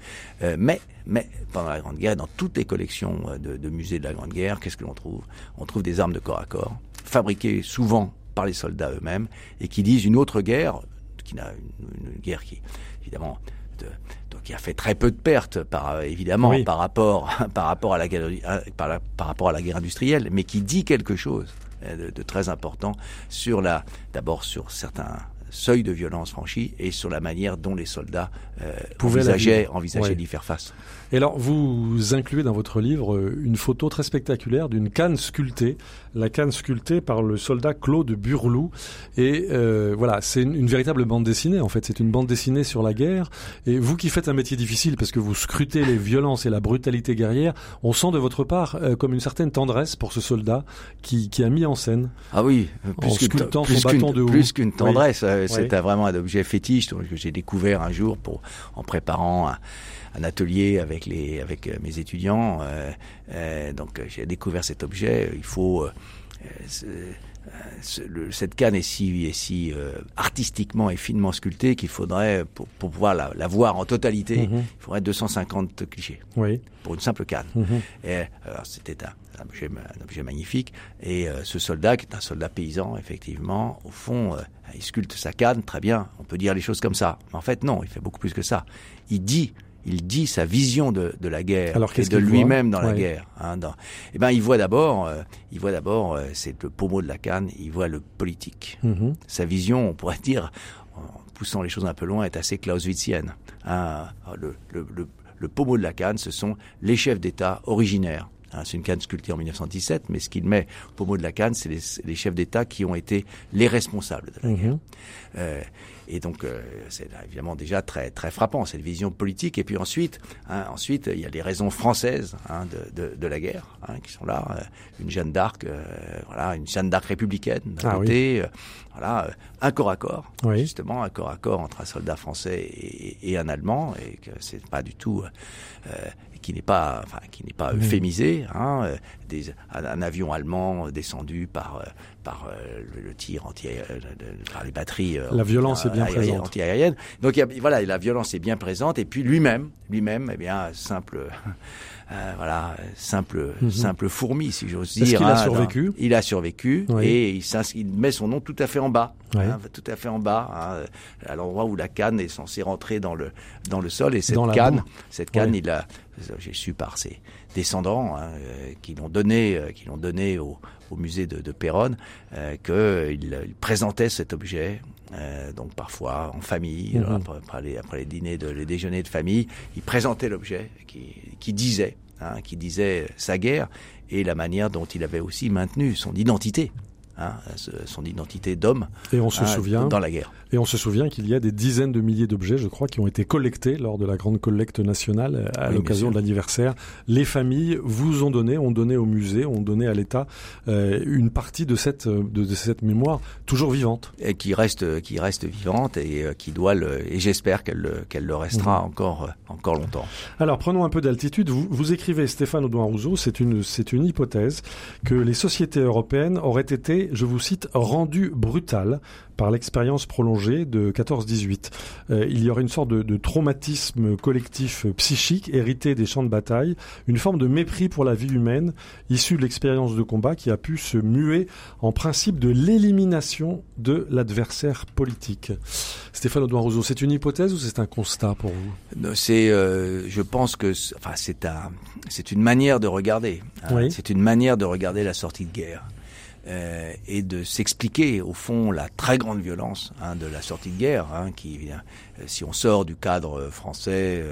mais mais pendant la Grande Guerre, dans toutes les collections de, de musées de la Grande Guerre, qu'est-ce que l'on trouve? On trouve des armes de corps à corps, fabriquées souvent par les soldats eux-mêmes, et qui disent une autre guerre, qui n'a une, une guerre qui, évidemment, de- donc qui a fait très peu de pertes, par, euh, évidemment, Oui. par rapport, par rapport à la, guerre- à- par, la- par rapport à la guerre industrielle, mais qui dit quelque chose euh, de, de très important sur la, d'abord sur certains seuils de violence franchis et sur la manière dont les soldats euh, envisageaient, vivre. envisageaient Ouais. d'y faire face. Et alors, vous incluez dans votre livre euh, une photo très spectaculaire d'une canne sculptée, la canne sculptée par le soldat Claude Burlou. Et euh, voilà, c'est une, une véritable bande dessinée, en fait. C'est une bande dessinée sur la guerre. Et vous qui faites un métier difficile, parce que vous scrutez les violences et la brutalité guerrière, on sent de votre part euh, comme une certaine tendresse pour ce soldat qui, qui a mis en scène. Ah oui, plus qu'une tendresse, Oui. euh, Oui. c'est un- vraiment un objet fétiche que j'ai découvert un jour pour en préparant un, un atelier avec les avec euh, mes étudiants. euh, donc j'ai découvert cet objet. Il faut cette canne est si, est si euh, artistiquement et finement sculptée qu'il faudrait, pour, pour pouvoir la, la voir en totalité, Mhm. il faudrait 250 clichés Oui. pour une simple canne. Alors, c'était un, un objet, un objet magnifique. Et euh, ce soldat, qui est un soldat paysan, effectivement, au fond, euh, il sculpte sa canne, très bien. On peut dire les choses comme ça. Mais en fait, non, il fait beaucoup plus que ça. Il dit, il dit sa vision de, de la guerre Alors, et de lui-même dans la guerre. Hein, dans, eh ben, il voit d'abord, euh, il voit d'abord, euh, c'est le pommeau de la canne. Il voit le politique. Mhm. Sa vision, on pourrait dire, en poussant les choses un peu loin, est assez clausewitzienne. Hein, le, le, le, le pommeau de la canne, ce sont les chefs d'État originaires. Hein, c'est une canne sculptée en 1917, mais ce qu'il met au pommeau de la canne, c'est les, les chefs d'État qui ont été les responsables de la guerre. Mhm. Euh, et donc, euh, c'est évidemment déjà très très frappant cette vision politique. Et puis ensuite, hein, ensuite, il y a les raisons françaises hein, de, de, de la guerre hein, qui sont là. Euh, une Jeanne d'Arc, euh, voilà, une Jeanne d'Arc républicaine d'un Ah côté, euh, voilà, un corps à corps, Oui. justement, un corps à corps entre un soldat français et, et un Allemand, et que c'est pas du tout. Euh, qui n'est pas, enfin, qui n'est pas Mhm. Hein, euh, des, un, un avion allemand descendu par euh, par euh, le, le tir anti, par les batteries. La violence est bien présente. Anti-aérienne. Donc il y a- voilà, la violence est bien présente. Et puis lui-même, lui-même, eh bien, simple, euh, voilà, simple, Mhm. simple fourmi, si j'ose dire. qu'il a hein, survécu Il a survécu Oui. et il, il met son nom tout à fait en bas, hein, tout à fait en bas, hein, à l'endroit où la canne est censée rentrer dans le dans le sol. Et cette canne, boue. cette canne, il a, j'ai su par ses descendants hein, euh, qui l'ont donné, euh, qui l'ont donné au, au musée de, de Péronne, euh, qu'il il présentait cet objet. euh, donc parfois en famille, Mhm. alors après, après les, après les dîners, de, les déjeuners de famille, il présentait l'objet qui, qui disait, hein, qui disait sa guerre et la manière dont il avait aussi maintenu son identité. Hein, son identité d'homme. Et on se hein, souvient dans la guerre. Et on se souvient qu'il y a des dizaines de milliers d'objets, je crois, qui ont été collectés lors de la grande collecte nationale à Oui, l'occasion de l'anniversaire. Les familles vous ont donné, ont donné au musée, ont donné à l'État euh, une partie de cette euh, de, de cette mémoire toujours vivante. Et qui reste, qui reste vivante et euh, qui doit le, et j'espère qu'elle le- qu'elle le restera Mhm. encore, euh, encore longtemps. Alors prenons un peu d'altitude. Vous, vous écrivez, Stéphane Audouin-Rousseau, c'est une, c'est une hypothèse que les sociétés européennes auraient été, je vous cite, rendues brutales par l'expérience prolongée de 14-18. Euh, il y aurait une sorte de, de traumatisme collectif euh, psychique hérité des champs de bataille, une forme de mépris pour la vie humaine issue de l'expérience de combat qui a pu se muer en principe de l'élimination de l'adversaire politique. Stéphane Audouin-Rousseau, c'est une hypothèse ou c'est un constat pour vous? C'est, euh, je pense que, enfin, c'est un, c'est une manière de regarder. hein. Oui. C'est une manière de regarder la sortie de guerre euh, et de s'expliquer au fond la très grande violence hein, de la sortie de guerre, hein, qui, euh, si on sort du cadre euh, français.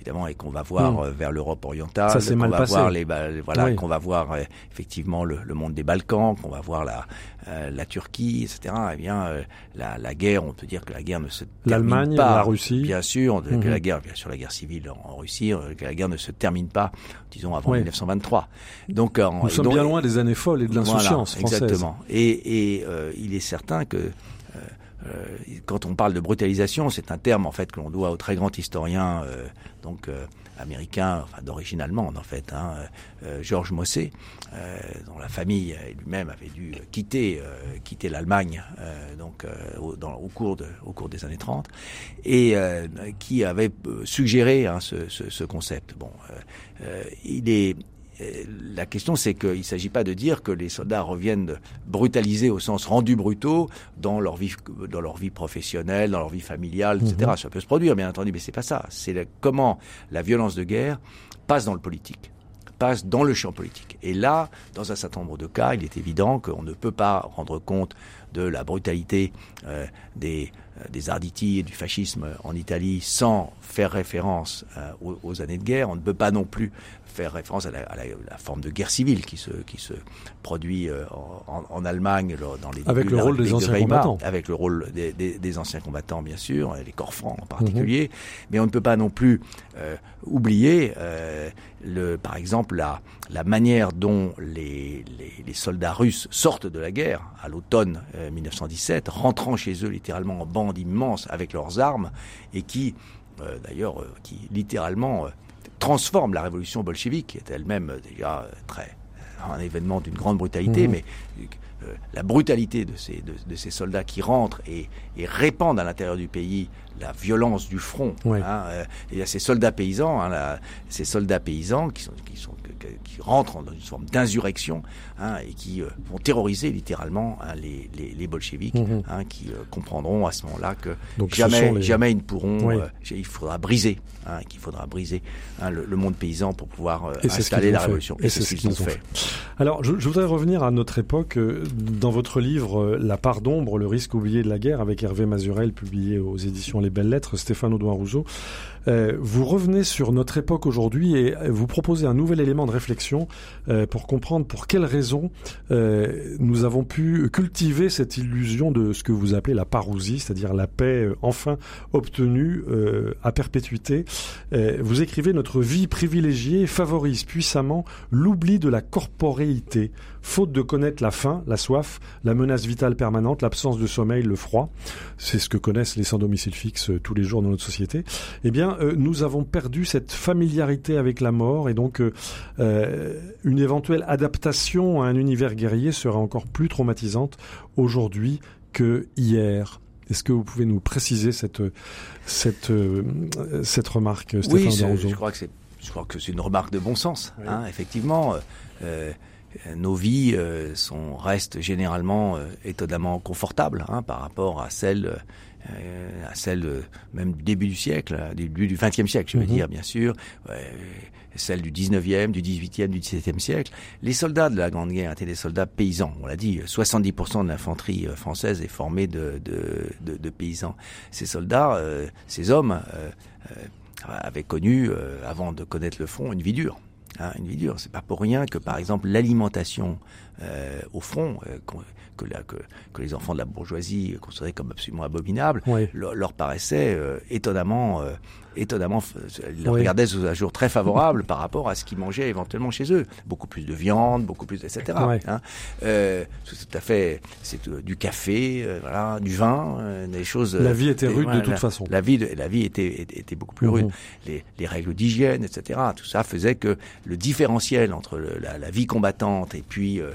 Évidemment, et qu'on va voir Mm. euh, vers l'Europe orientale, qu'on va passé. voir les, voilà, Oui. qu'on va voir effectivement le, le monde des Balkans, qu'on va voir la, euh, la Turquie, etc. Eh bien, euh, la, la guerre, on peut dire que la guerre ne se termine L'Allemagne, pas. la Russie. Bien sûr, que Mhm. la guerre, bien sûr, la guerre civile en, en Russie, euh, que la guerre ne se termine pas, disons, avant Oui. 1923. Donc, Nous sommes donc- bien loin des années folles et de l'insouciance voilà, française. Exactement. Et, et euh, il est certain que quand on parle de brutalisation, c'est un terme en fait que l'on doit au très grand historien, euh, donc euh, américain, enfin d'origine allemande en fait, hein, euh, Georges Mossé, euh, dont la famille euh, lui-même avait dû quitter euh, quitter l'Allemagne euh, donc euh, au, au cours de au cours des années 30 et euh, qui avait euh, suggéré hein, ce, ce, ce concept. Bon, euh, euh, il est euh, la question, c'est qu'il ne s'agit pas de dire que les soldats reviennent brutalisés au sens rendus brutaux dans leur vie, dans leur vie professionnelle, dans leur vie familiale, etc. Mhm. Ça peut se produire, bien entendu, mais c'est pas ça. C'est comment la violence de guerre passe dans le politique passe dans le champ politique. Et là, dans un certain nombre de cas, il est évident qu'on ne peut pas rendre compte de la brutalité euh, des, euh, des Arditi et du fascisme en Italie sans faire référence euh, aux, aux années de guerre. On ne peut pas non plus faire référence à la, à la- la forme de guerre civile qui se, qui se produit euh, en, Allemagne dans les Avec le rôle des de anciens Weimar, combattants. Avec le rôle des, des- des anciens combattants, bien sûr, les corps francs en particulier. Mais on ne peut pas non plus euh, oublier, euh, le, par exemple, la, la manière dont les, les, les soldats russes sortent de la guerre à l'automne euh, 1917, rentrant chez eux littéralement en bande immense avec leurs armes, et qui, d'ailleurs, qui littéralement euh, transforment la révolution bolchevique, qui est elle-même euh, déjà euh, très un événement d'une grande brutalité, Mhm. mais euh, la brutalité de ces, de, de ces soldats qui rentrent et, et répandent à l'intérieur du pays la violence du front. Hein, euh, il y a ces soldats paysans, hein, ces soldats paysans qui, sont, qui, sont, qui rentrent dans une forme d'insurrection hein, et qui euh, vont terroriser littéralement hein, les, les, les bolcheviques, Mhm. hein, qui euh, comprendront à ce moment-là que Donc, jamais, les- jamais ils ne pourront, Oui. euh, il faudra briser, hein, qu'il faudra briser hein, le, le monde paysan pour pouvoir Et installer la révolution. Et c'est ce qu'ils ont fait. Alors, je, je voudrais revenir à notre époque. Dans votre livre La part d'ombre, le risque oublié de la guerre, avec Hervé Mazurel, publié aux éditions Les Belles Lettres, Stéphane Audouin-Rousseau, euh, vous revenez sur notre époque aujourd'hui et euh, vous proposez un nouvel élément de réflexion euh, pour comprendre pour quelles raisons nous avons pu cultiver cette illusion de ce que vous appelez la parousie, c'est-à-dire la paix enfin obtenue à perpétuité. Vous écrivez notre vie privilégiée favorise puissamment l'oubli de la corporéité, faute de connaître la faim, la soif, la menace vitale permanente, l'absence de sommeil, le froid. C'est ce que connaissent les sans domicile fixe euh, tous les jours dans notre société. Eh bien, euh, nous avons perdu cette familiarité avec la mort et donc euh, une éventuelle adaptation à un univers guerrier serait encore plus traumatisante aujourd'hui que hier. Est-ce que vous pouvez nous préciser cette cette cette remarque, Stéphane Oui, je crois que c'est, je crois que c'est une remarque de bon sens. Hein, effectivement, euh, nos vies euh, sont restent généralement euh, étonnamment confortables hein, par rapport à celles euh, à celles euh, même du début du siècle, hein, du début du XXe siècle, je veux Mhm. dire bien sûr, ouais, celles du XIXe, du XVIIIe, du XVIIe siècle. Les soldats de la Grande Guerre étaient des soldats paysans. On l'a dit, 70% de l'infanterie euh, française est formée de, de, de, de paysans. Ces soldats, euh, ces hommes, euh, euh, avaient connu, euh, avant de connaître le front, une vie dure. Hein, une vie dure. C'est pas pour rien que, par exemple, l'alimentation euh, au front, euh, que, la, que, que, les enfants de la bourgeoisie considéraient comme absolument abominable, leur, leur, paraissait euh, étonnamment, euh, étonnamment, ils oui. regardaient sous un jour très favorable par rapport à ce qu'ils mangeaient éventuellement chez eux. Beaucoup plus de viande, beaucoup plus, etc. Ouais. Hein. Euh, c'est tout à fait, c'est du café, voilà, du vin, des choses. La vie était rude voilà, de toute la, façon. La vie, de, la vie était, était, était beaucoup plus rude. Mhm. Les, les, règles d'hygiène, etc. Tout ça faisait que le différentiel entre le, la, la, vie combattante et puis euh,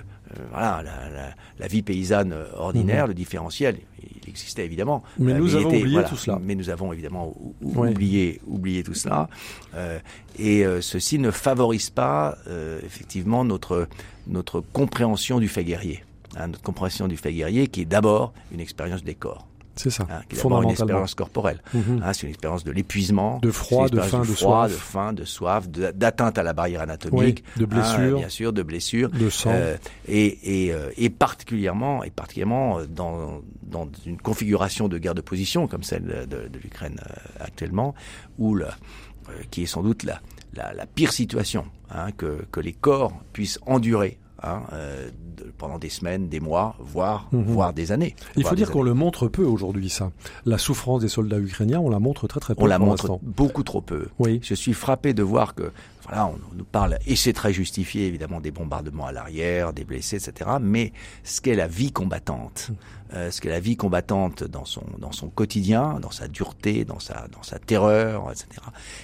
voilà, la, la, la, vie paysanne ordinaire, mmh. le différentiel, il existait évidemment. Mais euh, nous avons était, oublié voilà, tout cela. Mais nous avons évidemment ou, oublié, oublié tout cela. Euh, et euh, ceci ne favorise pas euh, effectivement notre, notre compréhension du fait guerrier. Hein, notre compréhension du fait guerrier qui est d'abord une expérience des corps. C'est ça, hein, qui une expérience corporelle. Mhm. Hein, c'est une expérience de l'épuisement, de froid, de faim, de, de, froid, soif, de faim, de soif, d'atteinte à la barrière anatomique, oui, de blessures, hein, bien sûr, de blessures, de sang, euh, et, et, euh, et, particulièrement, et particulièrement dans, dans une configuration de guerre de position comme celle de, l'Ukraine euh, actuellement, où le, euh, qui est sans doute la, la, la pire situation hein, que, que les corps puissent endurer Hein, euh, pendant des semaines, des mois, voire, Mhm. mmh. voire des années. Il faut dire qu'on le montre peu aujourd'hui, ça. La souffrance des soldats ukrainiens, on la montre très très peu. On la montre beaucoup trop peu. Oui. Je suis frappé de voir que, voilà, on, on nous parle, et c'est très justifié évidemment, des bombardements à l'arrière, des blessés, etc. Mais ce qu'est la vie combattante, Mmh. Euh, ce qu'est la vie combattante dans son dans son quotidien, dans sa dureté, dans sa dans sa terreur, etc.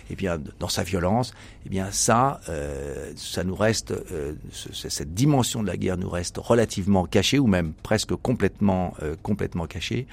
Et bien dans sa violence, et bien ça, euh, ça nous reste euh, ce, cette dimension de la guerre nous reste relativement cachée ou même presque complètement euh, complètement cachée.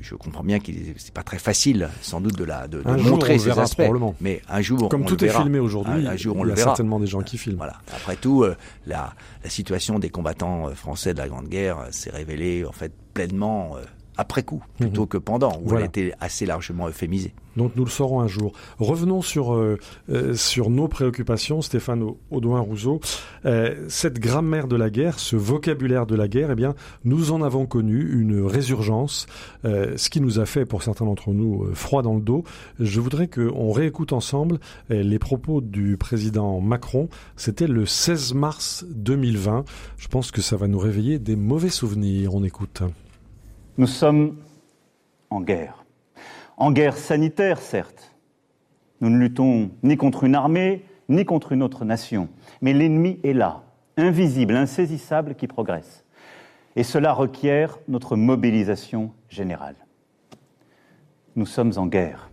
Je comprends bien que c'est pas très facile, sans doute, de la de, de montrer ces verra, aspects. Mais un jour, comme on tout le est verra. filmé aujourd'hui, un, un, jour on il y le a verra. certainement des gens qui filment. Voilà. Après tout, la, la situation des combattants français de la Grande Guerre s'est révélée en fait pleinement euh, après coup, plutôt Mhm. que pendant, où Voilà. elle était assez largement euphémisée. Donc nous le saurons un jour. Revenons sur euh, euh, sur nos préoccupations, Stéphane Audouin Rousseau. Euh, cette grammaire de la guerre, ce vocabulaire de la guerre, eh bien, nous en avons connu une résurgence, ce qui nous a fait, pour certains d'entre nous, froid dans le dos. Je voudrais qu'on réécoute ensemble les propos du président Macron. C'était le 16 mars 2020. Je pense que ça va nous réveiller des mauvais souvenirs. On écoute. Nous sommes en guerre. En guerre sanitaire, certes. Nous ne luttons ni contre une armée, ni contre une autre nation. Mais l'ennemi est là, invisible, insaisissable, qui progresse. Et cela requiert notre mobilisation générale. Nous sommes en guerre.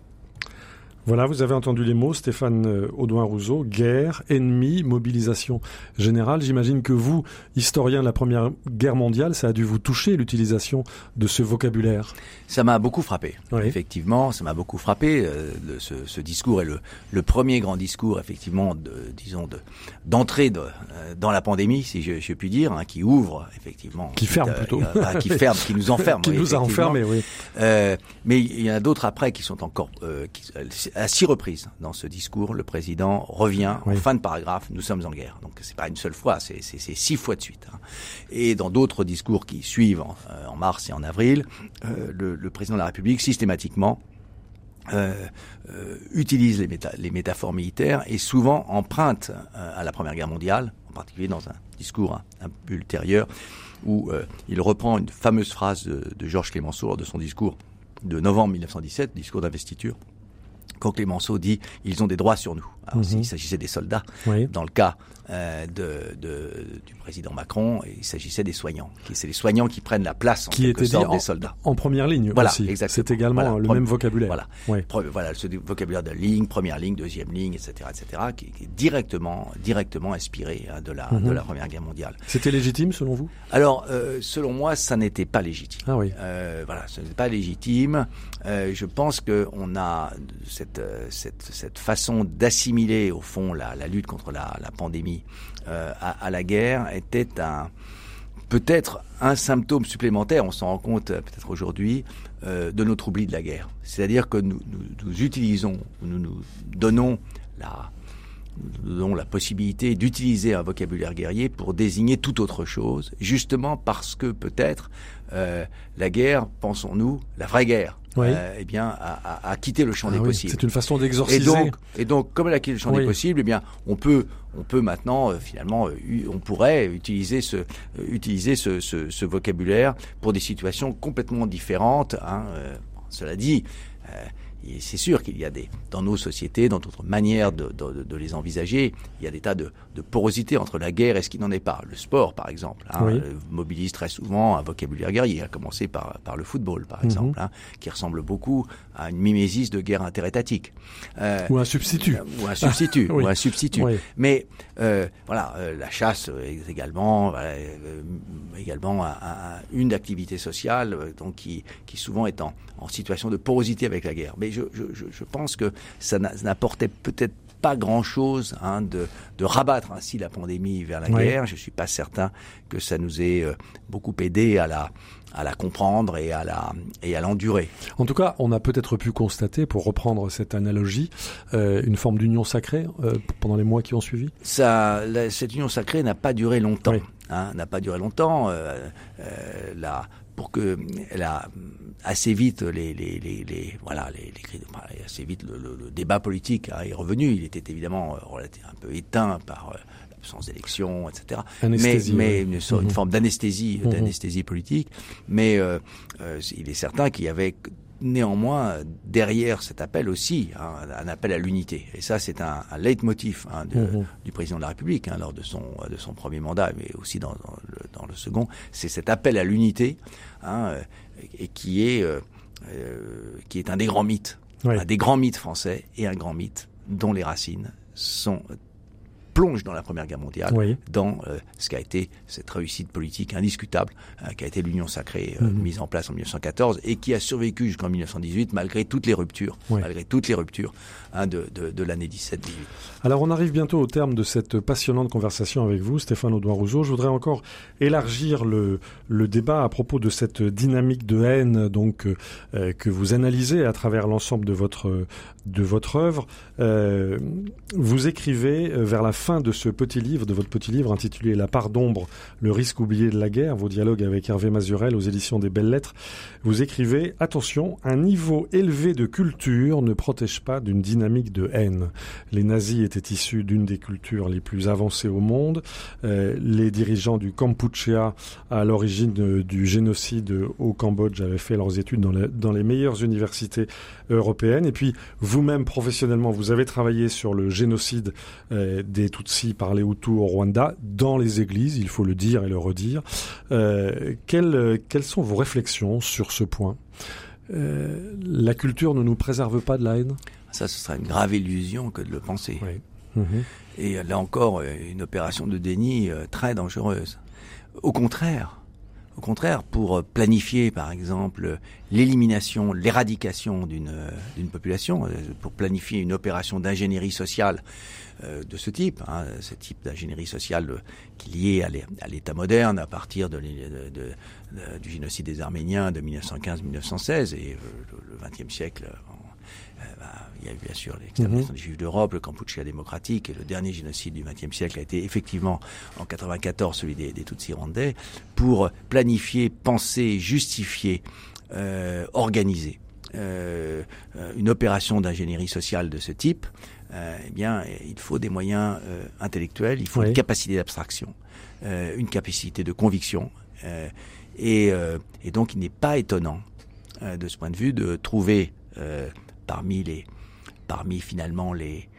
Voilà, vous avez entendu les mots, Stéphane euh, Audouin-Rousseau, guerre, ennemi, mobilisation générale. J'imagine que vous, historien de la Première Guerre mondiale, ça a dû vous toucher l'utilisation de ce vocabulaire. Ça m'a beaucoup frappé, oui. effectivement, ça m'a beaucoup frappé. Euh, le, ce, ce, discours est le, le, premier grand discours, effectivement, de, disons, d'entrée de, euh, dans la pandémie, si je, je puis dire, hein, qui ouvre, effectivement. Qui ferme plutôt. Bah, qui ferme, qui nous enferme. qui oui, nous a enfermés, oui. Euh, mais il y en a d'autres après qui sont encore... Qui, à six reprises dans ce discours, le président revient oui. en fin de paragraphe "Nous sommes en guerre". Donc c'est pas une seule fois, c'est six fois de suite. Hein. Et dans d'autres discours qui suivent en, euh, en, mars et en avril, euh, le, le, président de la République systématiquement euh, utilise les, méta les, métaphores militaires et souvent emprunte à la Première Guerre mondiale, en particulier dans un discours un, un peu ultérieur où il reprend une fameuse phrase de, de Georges Clémenceau lors de son discours de novembre 1917, discours d'investiture quand Clémenceau dit ils ont des droits sur nous. Alors, mm -hmm. s'il s'agissait des soldats, oui. dans le cas euh, de, de, du président Macron, il s'agissait des soignants. C'est les soignants qui prennent la place en qui quelque sorte en, des soldats. En première ligne voilà, aussi. exactement. C'est également voilà, le même vocabulaire. Voilà, oui. voilà ce vocabulaire de ligne, première ligne, deuxième ligne, etc., etc., qui, qui est directement, directement inspiré hein, de, la, de la Première Guerre mondiale. C'était légitime selon vous? Alors, euh, selon moi, ça n'était pas légitime. Ah oui. Euh, voilà, ce n'était pas légitime. Euh, je pense que on a cette, cette, cette façon d'assimiler au fond la, lutte contre la, pandémie euh, à, la guerre était un peut-être un symptôme supplémentaire, on s'en rend compte euh, peut-être aujourd'hui, euh, de notre oubli de la guerre. C'est-à-dire que nous, nous, utilisons, nous nous donnons la, donnons la possibilité d'utiliser un vocabulaire guerrier pour désigner toute autre chose, justement parce que peut-être la guerre, pensons-nous, la vraie guerre, euh, eh bien, a, a, a, quitté le champ ah des oui, possibles. C'est une façon d'exorciser. Et donc, et donc, comme elle a quitté le champ Oui. des possibles, eh bien, on peut, on peut maintenant, euh, finalement, euh, on pourrait utiliser ce, utiliser ce, ce, ce vocabulaire pour des situations complètement différentes. Hein, euh, cela dit. Et c'est sûr qu'il y a des, dans nos sociétés, dans notre manière de, de, de les envisager, il y a des tas de, de porosité entre la guerre et ce qui n'en est pas. Le sport, par exemple, hein, Oui. euh, mobilise très souvent un vocabulaire guerrier, à commencer par, par le football, par Mhm. exemple, hein, qui ressemble beaucoup à une mimésis de guerre interétatique. Euh, Ou un substitut. ou un substitut, Oui. ou un substitut. Oui. Mais euh, voilà, euh, la chasse est également, euh, également un- un- une activité sociale, euh, donc qui, qui souvent est en, en situation de porosité avec la guerre. Mais je, je, je, pense que ça n'a- ça n'apportait peut-être pas grand-chose hein, de, de rabattre ainsi la pandémie vers la Oui. guerre. Je suis pas certain que ça nous ait euh, beaucoup aidé à la à la comprendre et à la et à l'endurer. En tout cas, on a peut-être pu constater, pour reprendre cette analogie, euh, une forme d'union sacrée euh, pendant les mois qui ont suivi? ça, la- cette union sacrée n'a pas duré longtemps. Oui. Hein, n'a pas duré longtemps. Euh, la, pour que elle a assez vite les, les, les, les- voilà les, assez vite le, le- le débat politique hein, est revenu. Il était évidemment un peu éteint par l'absence d'élections, etc. Anesthésie, mais mais une, Mhm. forme d'anesthésie, Mhm. d'anesthésie politique. Mais euh, euh, il est certain qu'il y avait néanmoins derrière cet appel aussi hein, un appel à l'unité. Et ça, c'est un, un leitmotiv hein, de, Mhm. du président de la République hein, lors de son de son premier mandat, mais aussi dans, dans le, dans le second. C'est cet appel à l'unité euh, et qui est euh, qui est un des grands mythes, un des grands mythes français et un grand mythe dont les racines sont plonge dans la Première Guerre mondiale, Oui. dans euh, ce qu'a été cette réussite politique indiscutable, euh, qui a été l'Union sacrée euh, Mhm. mise en place en 1914 et qui a survécu jusqu'en 1918 malgré toutes les ruptures, Oui. malgré toutes les ruptures hein, de, de, de l'année 17-18. Alors on arrive bientôt au terme de cette passionnante conversation avec vous, Stéphane Audouin-Rousseau. Je voudrais encore élargir le, le débat à propos de cette dynamique de haine donc euh, euh, que vous analysez à travers l'ensemble de votre de votre œuvre. Euh, vous écrivez euh, vers la fin de ce petit livre, de votre petit livre intitulé La part d'ombre, le risque oublié de la guerre, vos dialogues avec Hervé Mazurel aux éditions des Belles Lettres. Vous écrivez attention, un niveau élevé de culture ne protège pas d'une dynamique de haine. Les nazis étaient issus d'une des cultures les plus avancées au monde. Euh, les dirigeants du Kampuchea, à l'origine de- du génocide au Cambodge, avaient fait leurs études dans les meilleures universités européennes. Et puis, vous-même, professionnellement, vous avez travaillé sur le génocide euh, des Tutsis par les Hutus au Rwanda, dans les églises, il faut le dire et le redire. Euh, quelles, quelles sont vos réflexions sur ce point? Euh, La culture ne nous préserve pas de la haine? Ça, ce serait une grave illusion que de le penser. Oui. Mhm. Et là encore, une opération de déni très dangereuse. Au contraire, au contraire, pour euh, planifier, par exemple, l'élimination, l'éradication d'une euh, population, euh, pour planifier une opération d'ingénierie sociale de ce type, hein, ce type d'ingénierie sociale qui est liée à l'é- à l'État moderne à partir du génocide des Arméniens de 1915-1916 et le XXe siècle. Euh, bah, il y a eu bien sûr l'extermination des Juifs d'Europe, le Kampuchea démocratique, et le dernier génocide du XXe siècle a été effectivement en 94 celui des, des Tutsis rwandais, pour planifier, penser, justifier, euh, organiser euh, euh, une opération d'ingénierie sociale de ce type. Euh, eh bien, il faut des moyens euh, intellectuels, il faut Oui. une capacité d'abstraction, euh, une capacité de conviction, euh, et, euh, et donc il n'est pas étonnant euh, de ce point de vue de trouver euh, parmi les parmi finalement les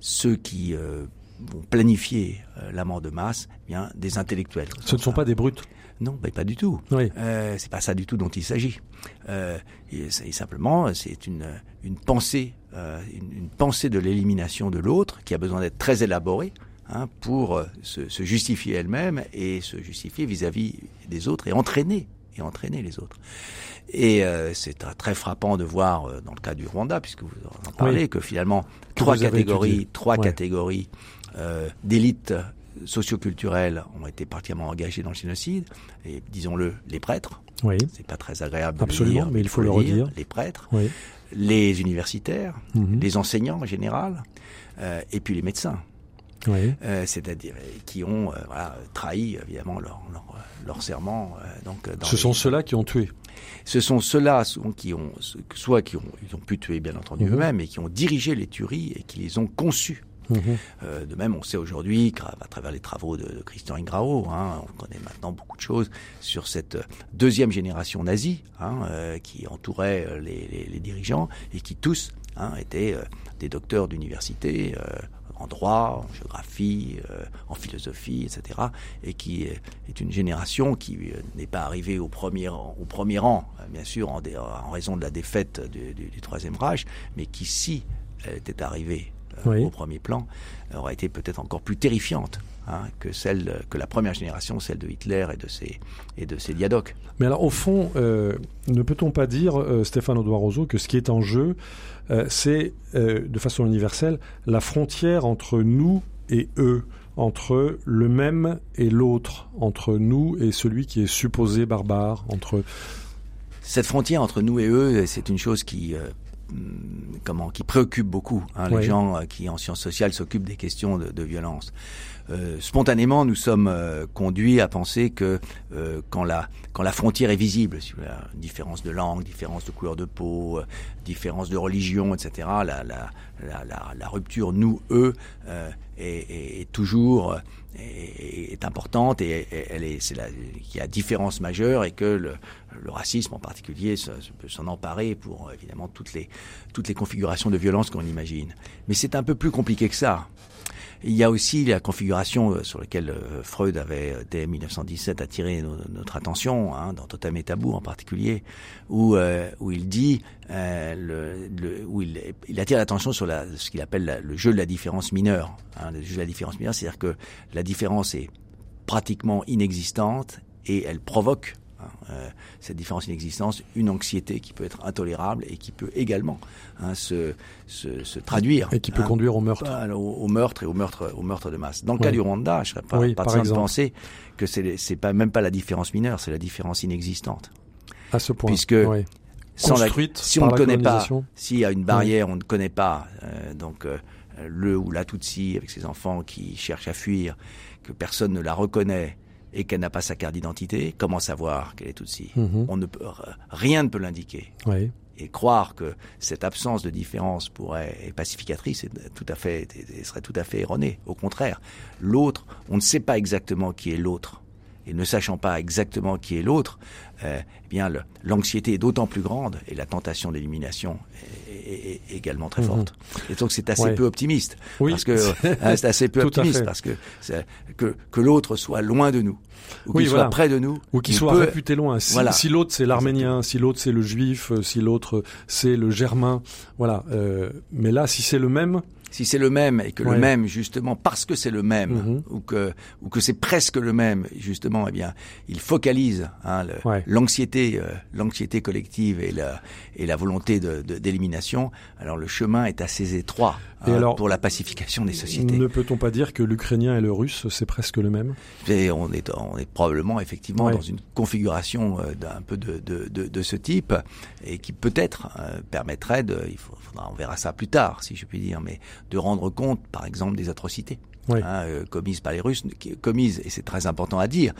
ceux qui euh, vont planifier euh, la mort de masse, eh bien des intellectuels. Ce ne sont pas des brutes. Non, ben pas du tout. Oui. Euh, c'est pas ça du tout dont il s'agit. Euh, et, simplement, c'est une une pensée, euh, une, une pensée de l'élimination de l'autre qui a besoin d'être très élaborée hein, pour se, se justifier elle-même et se justifier vis-à-vis des autres et entraîner et entraîner les autres. Et euh, c'est très frappant de voir euh, dans le cas du Rwanda, puisque vous en parlez, Oui. que finalement Que trois catégories, trois Ouais. catégories euh, d'élites socioculturelles ont été particulièrement engagées dans le génocide. Et disons-le, les prêtres. Oui. C'est pas très agréable. De Absolument, le dire, mais il faut le dire, redire. Les prêtres, Oui. les universitaires, Mhm. les enseignants en général, et puis les médecins. Oui. Euh, c'est-à-dire qui ont euh, voilà, trahi évidemment leur, leur, leur serment. euh, donc, dans Ce les- sont ceux-là qui ont tué. Ce sont ceux-là qui ont, soit qui ont, ils ont pu tuer bien entendu Mhm. eux-mêmes, et qui ont dirigé les tueries et qui les ont conçues. Mhm. Euh, de même, on sait aujourd'hui, à travers les travaux de, de Christian Ingrao, hein, on connaît maintenant beaucoup de choses sur cette deuxième génération nazie hein, euh, qui entourait les, les- les dirigeants et qui tous hein, étaient euh, des docteurs d'université en droit, en géographie, euh, en philosophie, etc. Et qui est une génération qui euh, n'est pas arrivée au premier, au premier rang, euh, bien sûr, en, raison de la défaite du, Troisième Reich, mais qui, si elle était arrivée Oui. au premier plan, aurait été peut-être encore plus terrifiante hein, que celle euh, que la première génération, celle de Hitler et de ses et de ses diadoques. Mais alors, au fond, euh, ne peut-on pas dire, euh, Stéphane Audouin-Rousseau, que ce qui est en jeu, euh, c'est, euh, de façon universelle, la frontière entre nous et eux, entre le même et l'autre, entre nous et celui qui est supposé barbare, entre... Cette frontière entre nous et eux, c'est une chose qui euh, comment qui préoccupe beaucoup hein, les gens euh, qui en sciences sociales s'occupent des questions de, de violence. Euh, spontanément, nous sommes euh, conduits à penser que euh, quand la quand la frontière est visible, voulez, une différence de langue, différence de couleur de peau, euh, différence de religion, etc. La la la, la, la rupture nous eux euh, est, est- est toujours euh, est, est importante et elle est c'est là qu'il y a différence majeure et que le, le racisme en particulier peut s'en emparer pour évidemment toutes les toutes les configurations de violence qu'on imagine. Mais c'est un peu plus compliqué que ça. Il y a aussi la configuration euh, sur laquelle euh, Freud avait, euh, dès 1917, attiré no- notre attention, hein, dans Totem et Tabou en particulier, où, il dit, où il, attire l'attention sur ce qu'il appelle le jeu de la différence mineure. Hein, le jeu de la différence mineure, c'est-à-dire que la différence est pratiquement inexistante et elle provoque euh, cette différence inexistence, une anxiété qui peut être intolérable et qui peut également hein, se, se, se traduire Et qui peut hein, conduire au meurtre. au, au meurtre et au meurtre, au meurtre de masse. Dans le Oui. cas du Rwanda, je serais pas Oui, pas par de penser que c'est c'est pas même pas la différence mineure, c'est la différence inexistante. À ce point. Puisque oui. sans la- si on ne connaît pas, s'il y a une barrière, on ne connaît pas, euh, donc euh, le ou la Tutsi avec ses enfants qui cherchent à fuir, que personne ne la reconnaît et qu'elle n'a pas sa carte d'identité, comment savoir qu'elle est Tutsi Mhm. On ne peut, rien ne peut l'indiquer. Oui. Et croire que cette absence de différence pourrait est pacificatrice est tout à fait serait tout à fait erroné. Au contraire, l'autre, on ne sait pas exactement qui est l'autre. Et ne sachant pas exactement qui est l'autre, euh, eh bien l'anxiété est d'autant plus grande et la tentation d'élimination est, est- est également très Mhm. forte. Et donc c'est assez peu optimiste Oui, parce que c'est- hein, c'est assez peu optimiste parce que que que l'autre soit loin de nous ou qu'il Oui, soit voilà. près de nous Ou qu'il il soit peut- réputé loin. Si, Voilà. si l'autre c'est l'arménien, si l'autre c'est le juif, euh, si l'autre c'est le germain, voilà. euh, mais là, si c'est le même, si c'est le même et que Ouais. le même justement parce que c'est le même Mhm. ou que ou que c'est presque le même justement eh bien il focalise hein, Ouais. l'anxiété euh, l'anxiété collective et la et la volonté de d'élimination alors le chemin est assez étroit Et hein, alors, pour la pacification des sociétés ne peut-on pas dire que l'ukrainien et le russe c'est presque le même? Et on est on est probablement effectivement Ouais. dans une configuration euh, d'un peu de, de, de, de ce type et qui peut-être euh, permettrait de il faudra on verra ça plus tard si je puis dire mais de rendre compte par exemple des atrocités Oui. hein, euh, commises par les Russes commises et c'est très important à dire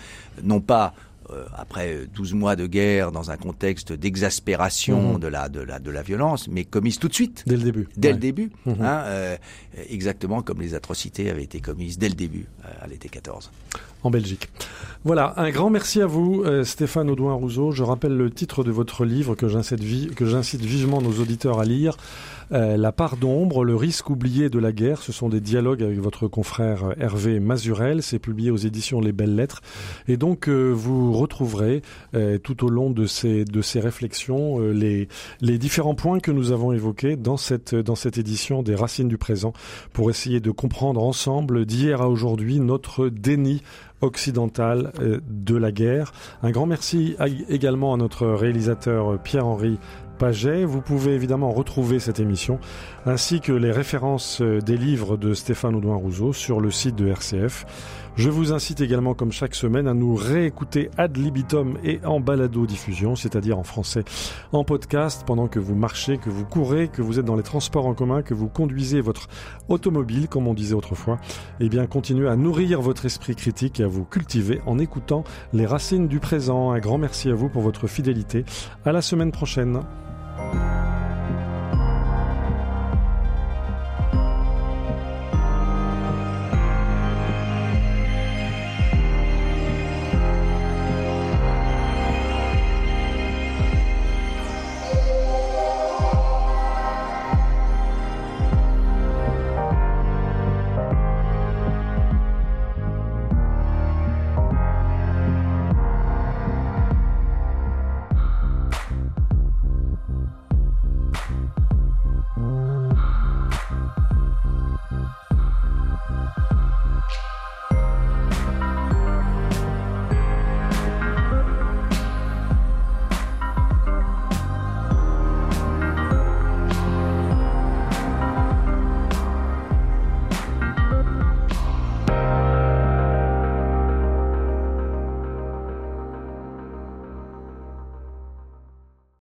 non pas euh, après 12 mois de guerre dans un contexte d'exaspération Mhm. de la de la de la violence mais commises tout de suite dès le début. dès Ouais. le début Mhm. hein, euh, exactement comme les atrocités avaient été commises dès le début euh, à l'été 14 en Belgique. Voilà, un grand merci à vous, Stéphane Audouin-Rousseau. Je rappelle le titre de votre livre que j'incite, vi- que j'incite vivement nos auditeurs à lire. Euh, la part d'ombre, le risque oublié de la guerre. Ce sont des dialogues avec votre confrère euh, Hervé Mazurel. C'est publié aux éditions Les Belles Lettres. Et donc, euh, vous retrouverez tout au long de ces, de ces réflexions les, les différents points que nous avons évoqués dans cette, dans cette édition des Racines du présent pour essayer de comprendre ensemble d'hier à aujourd'hui notre déni occidental de la guerre. Un grand merci également à notre réalisateur Pierre-Henri Paget. Vous pouvez évidemment retrouver cette émission ainsi que les références des livres de Stéphane Audouin Rousseau sur le site de RCF. Je vous incite également, comme chaque semaine, à nous réécouter ad libitum et en balado-diffusion, c'est-à-dire en français, en podcast, pendant que vous marchez, que vous courez, que vous êtes dans les transports en commun, que vous conduisez votre automobile, comme on disait autrefois. Eh bien, continuez à nourrir votre esprit critique et à vous cultiver en écoutant les racines du présent. Un grand merci à vous pour votre fidélité. À la semaine prochaine.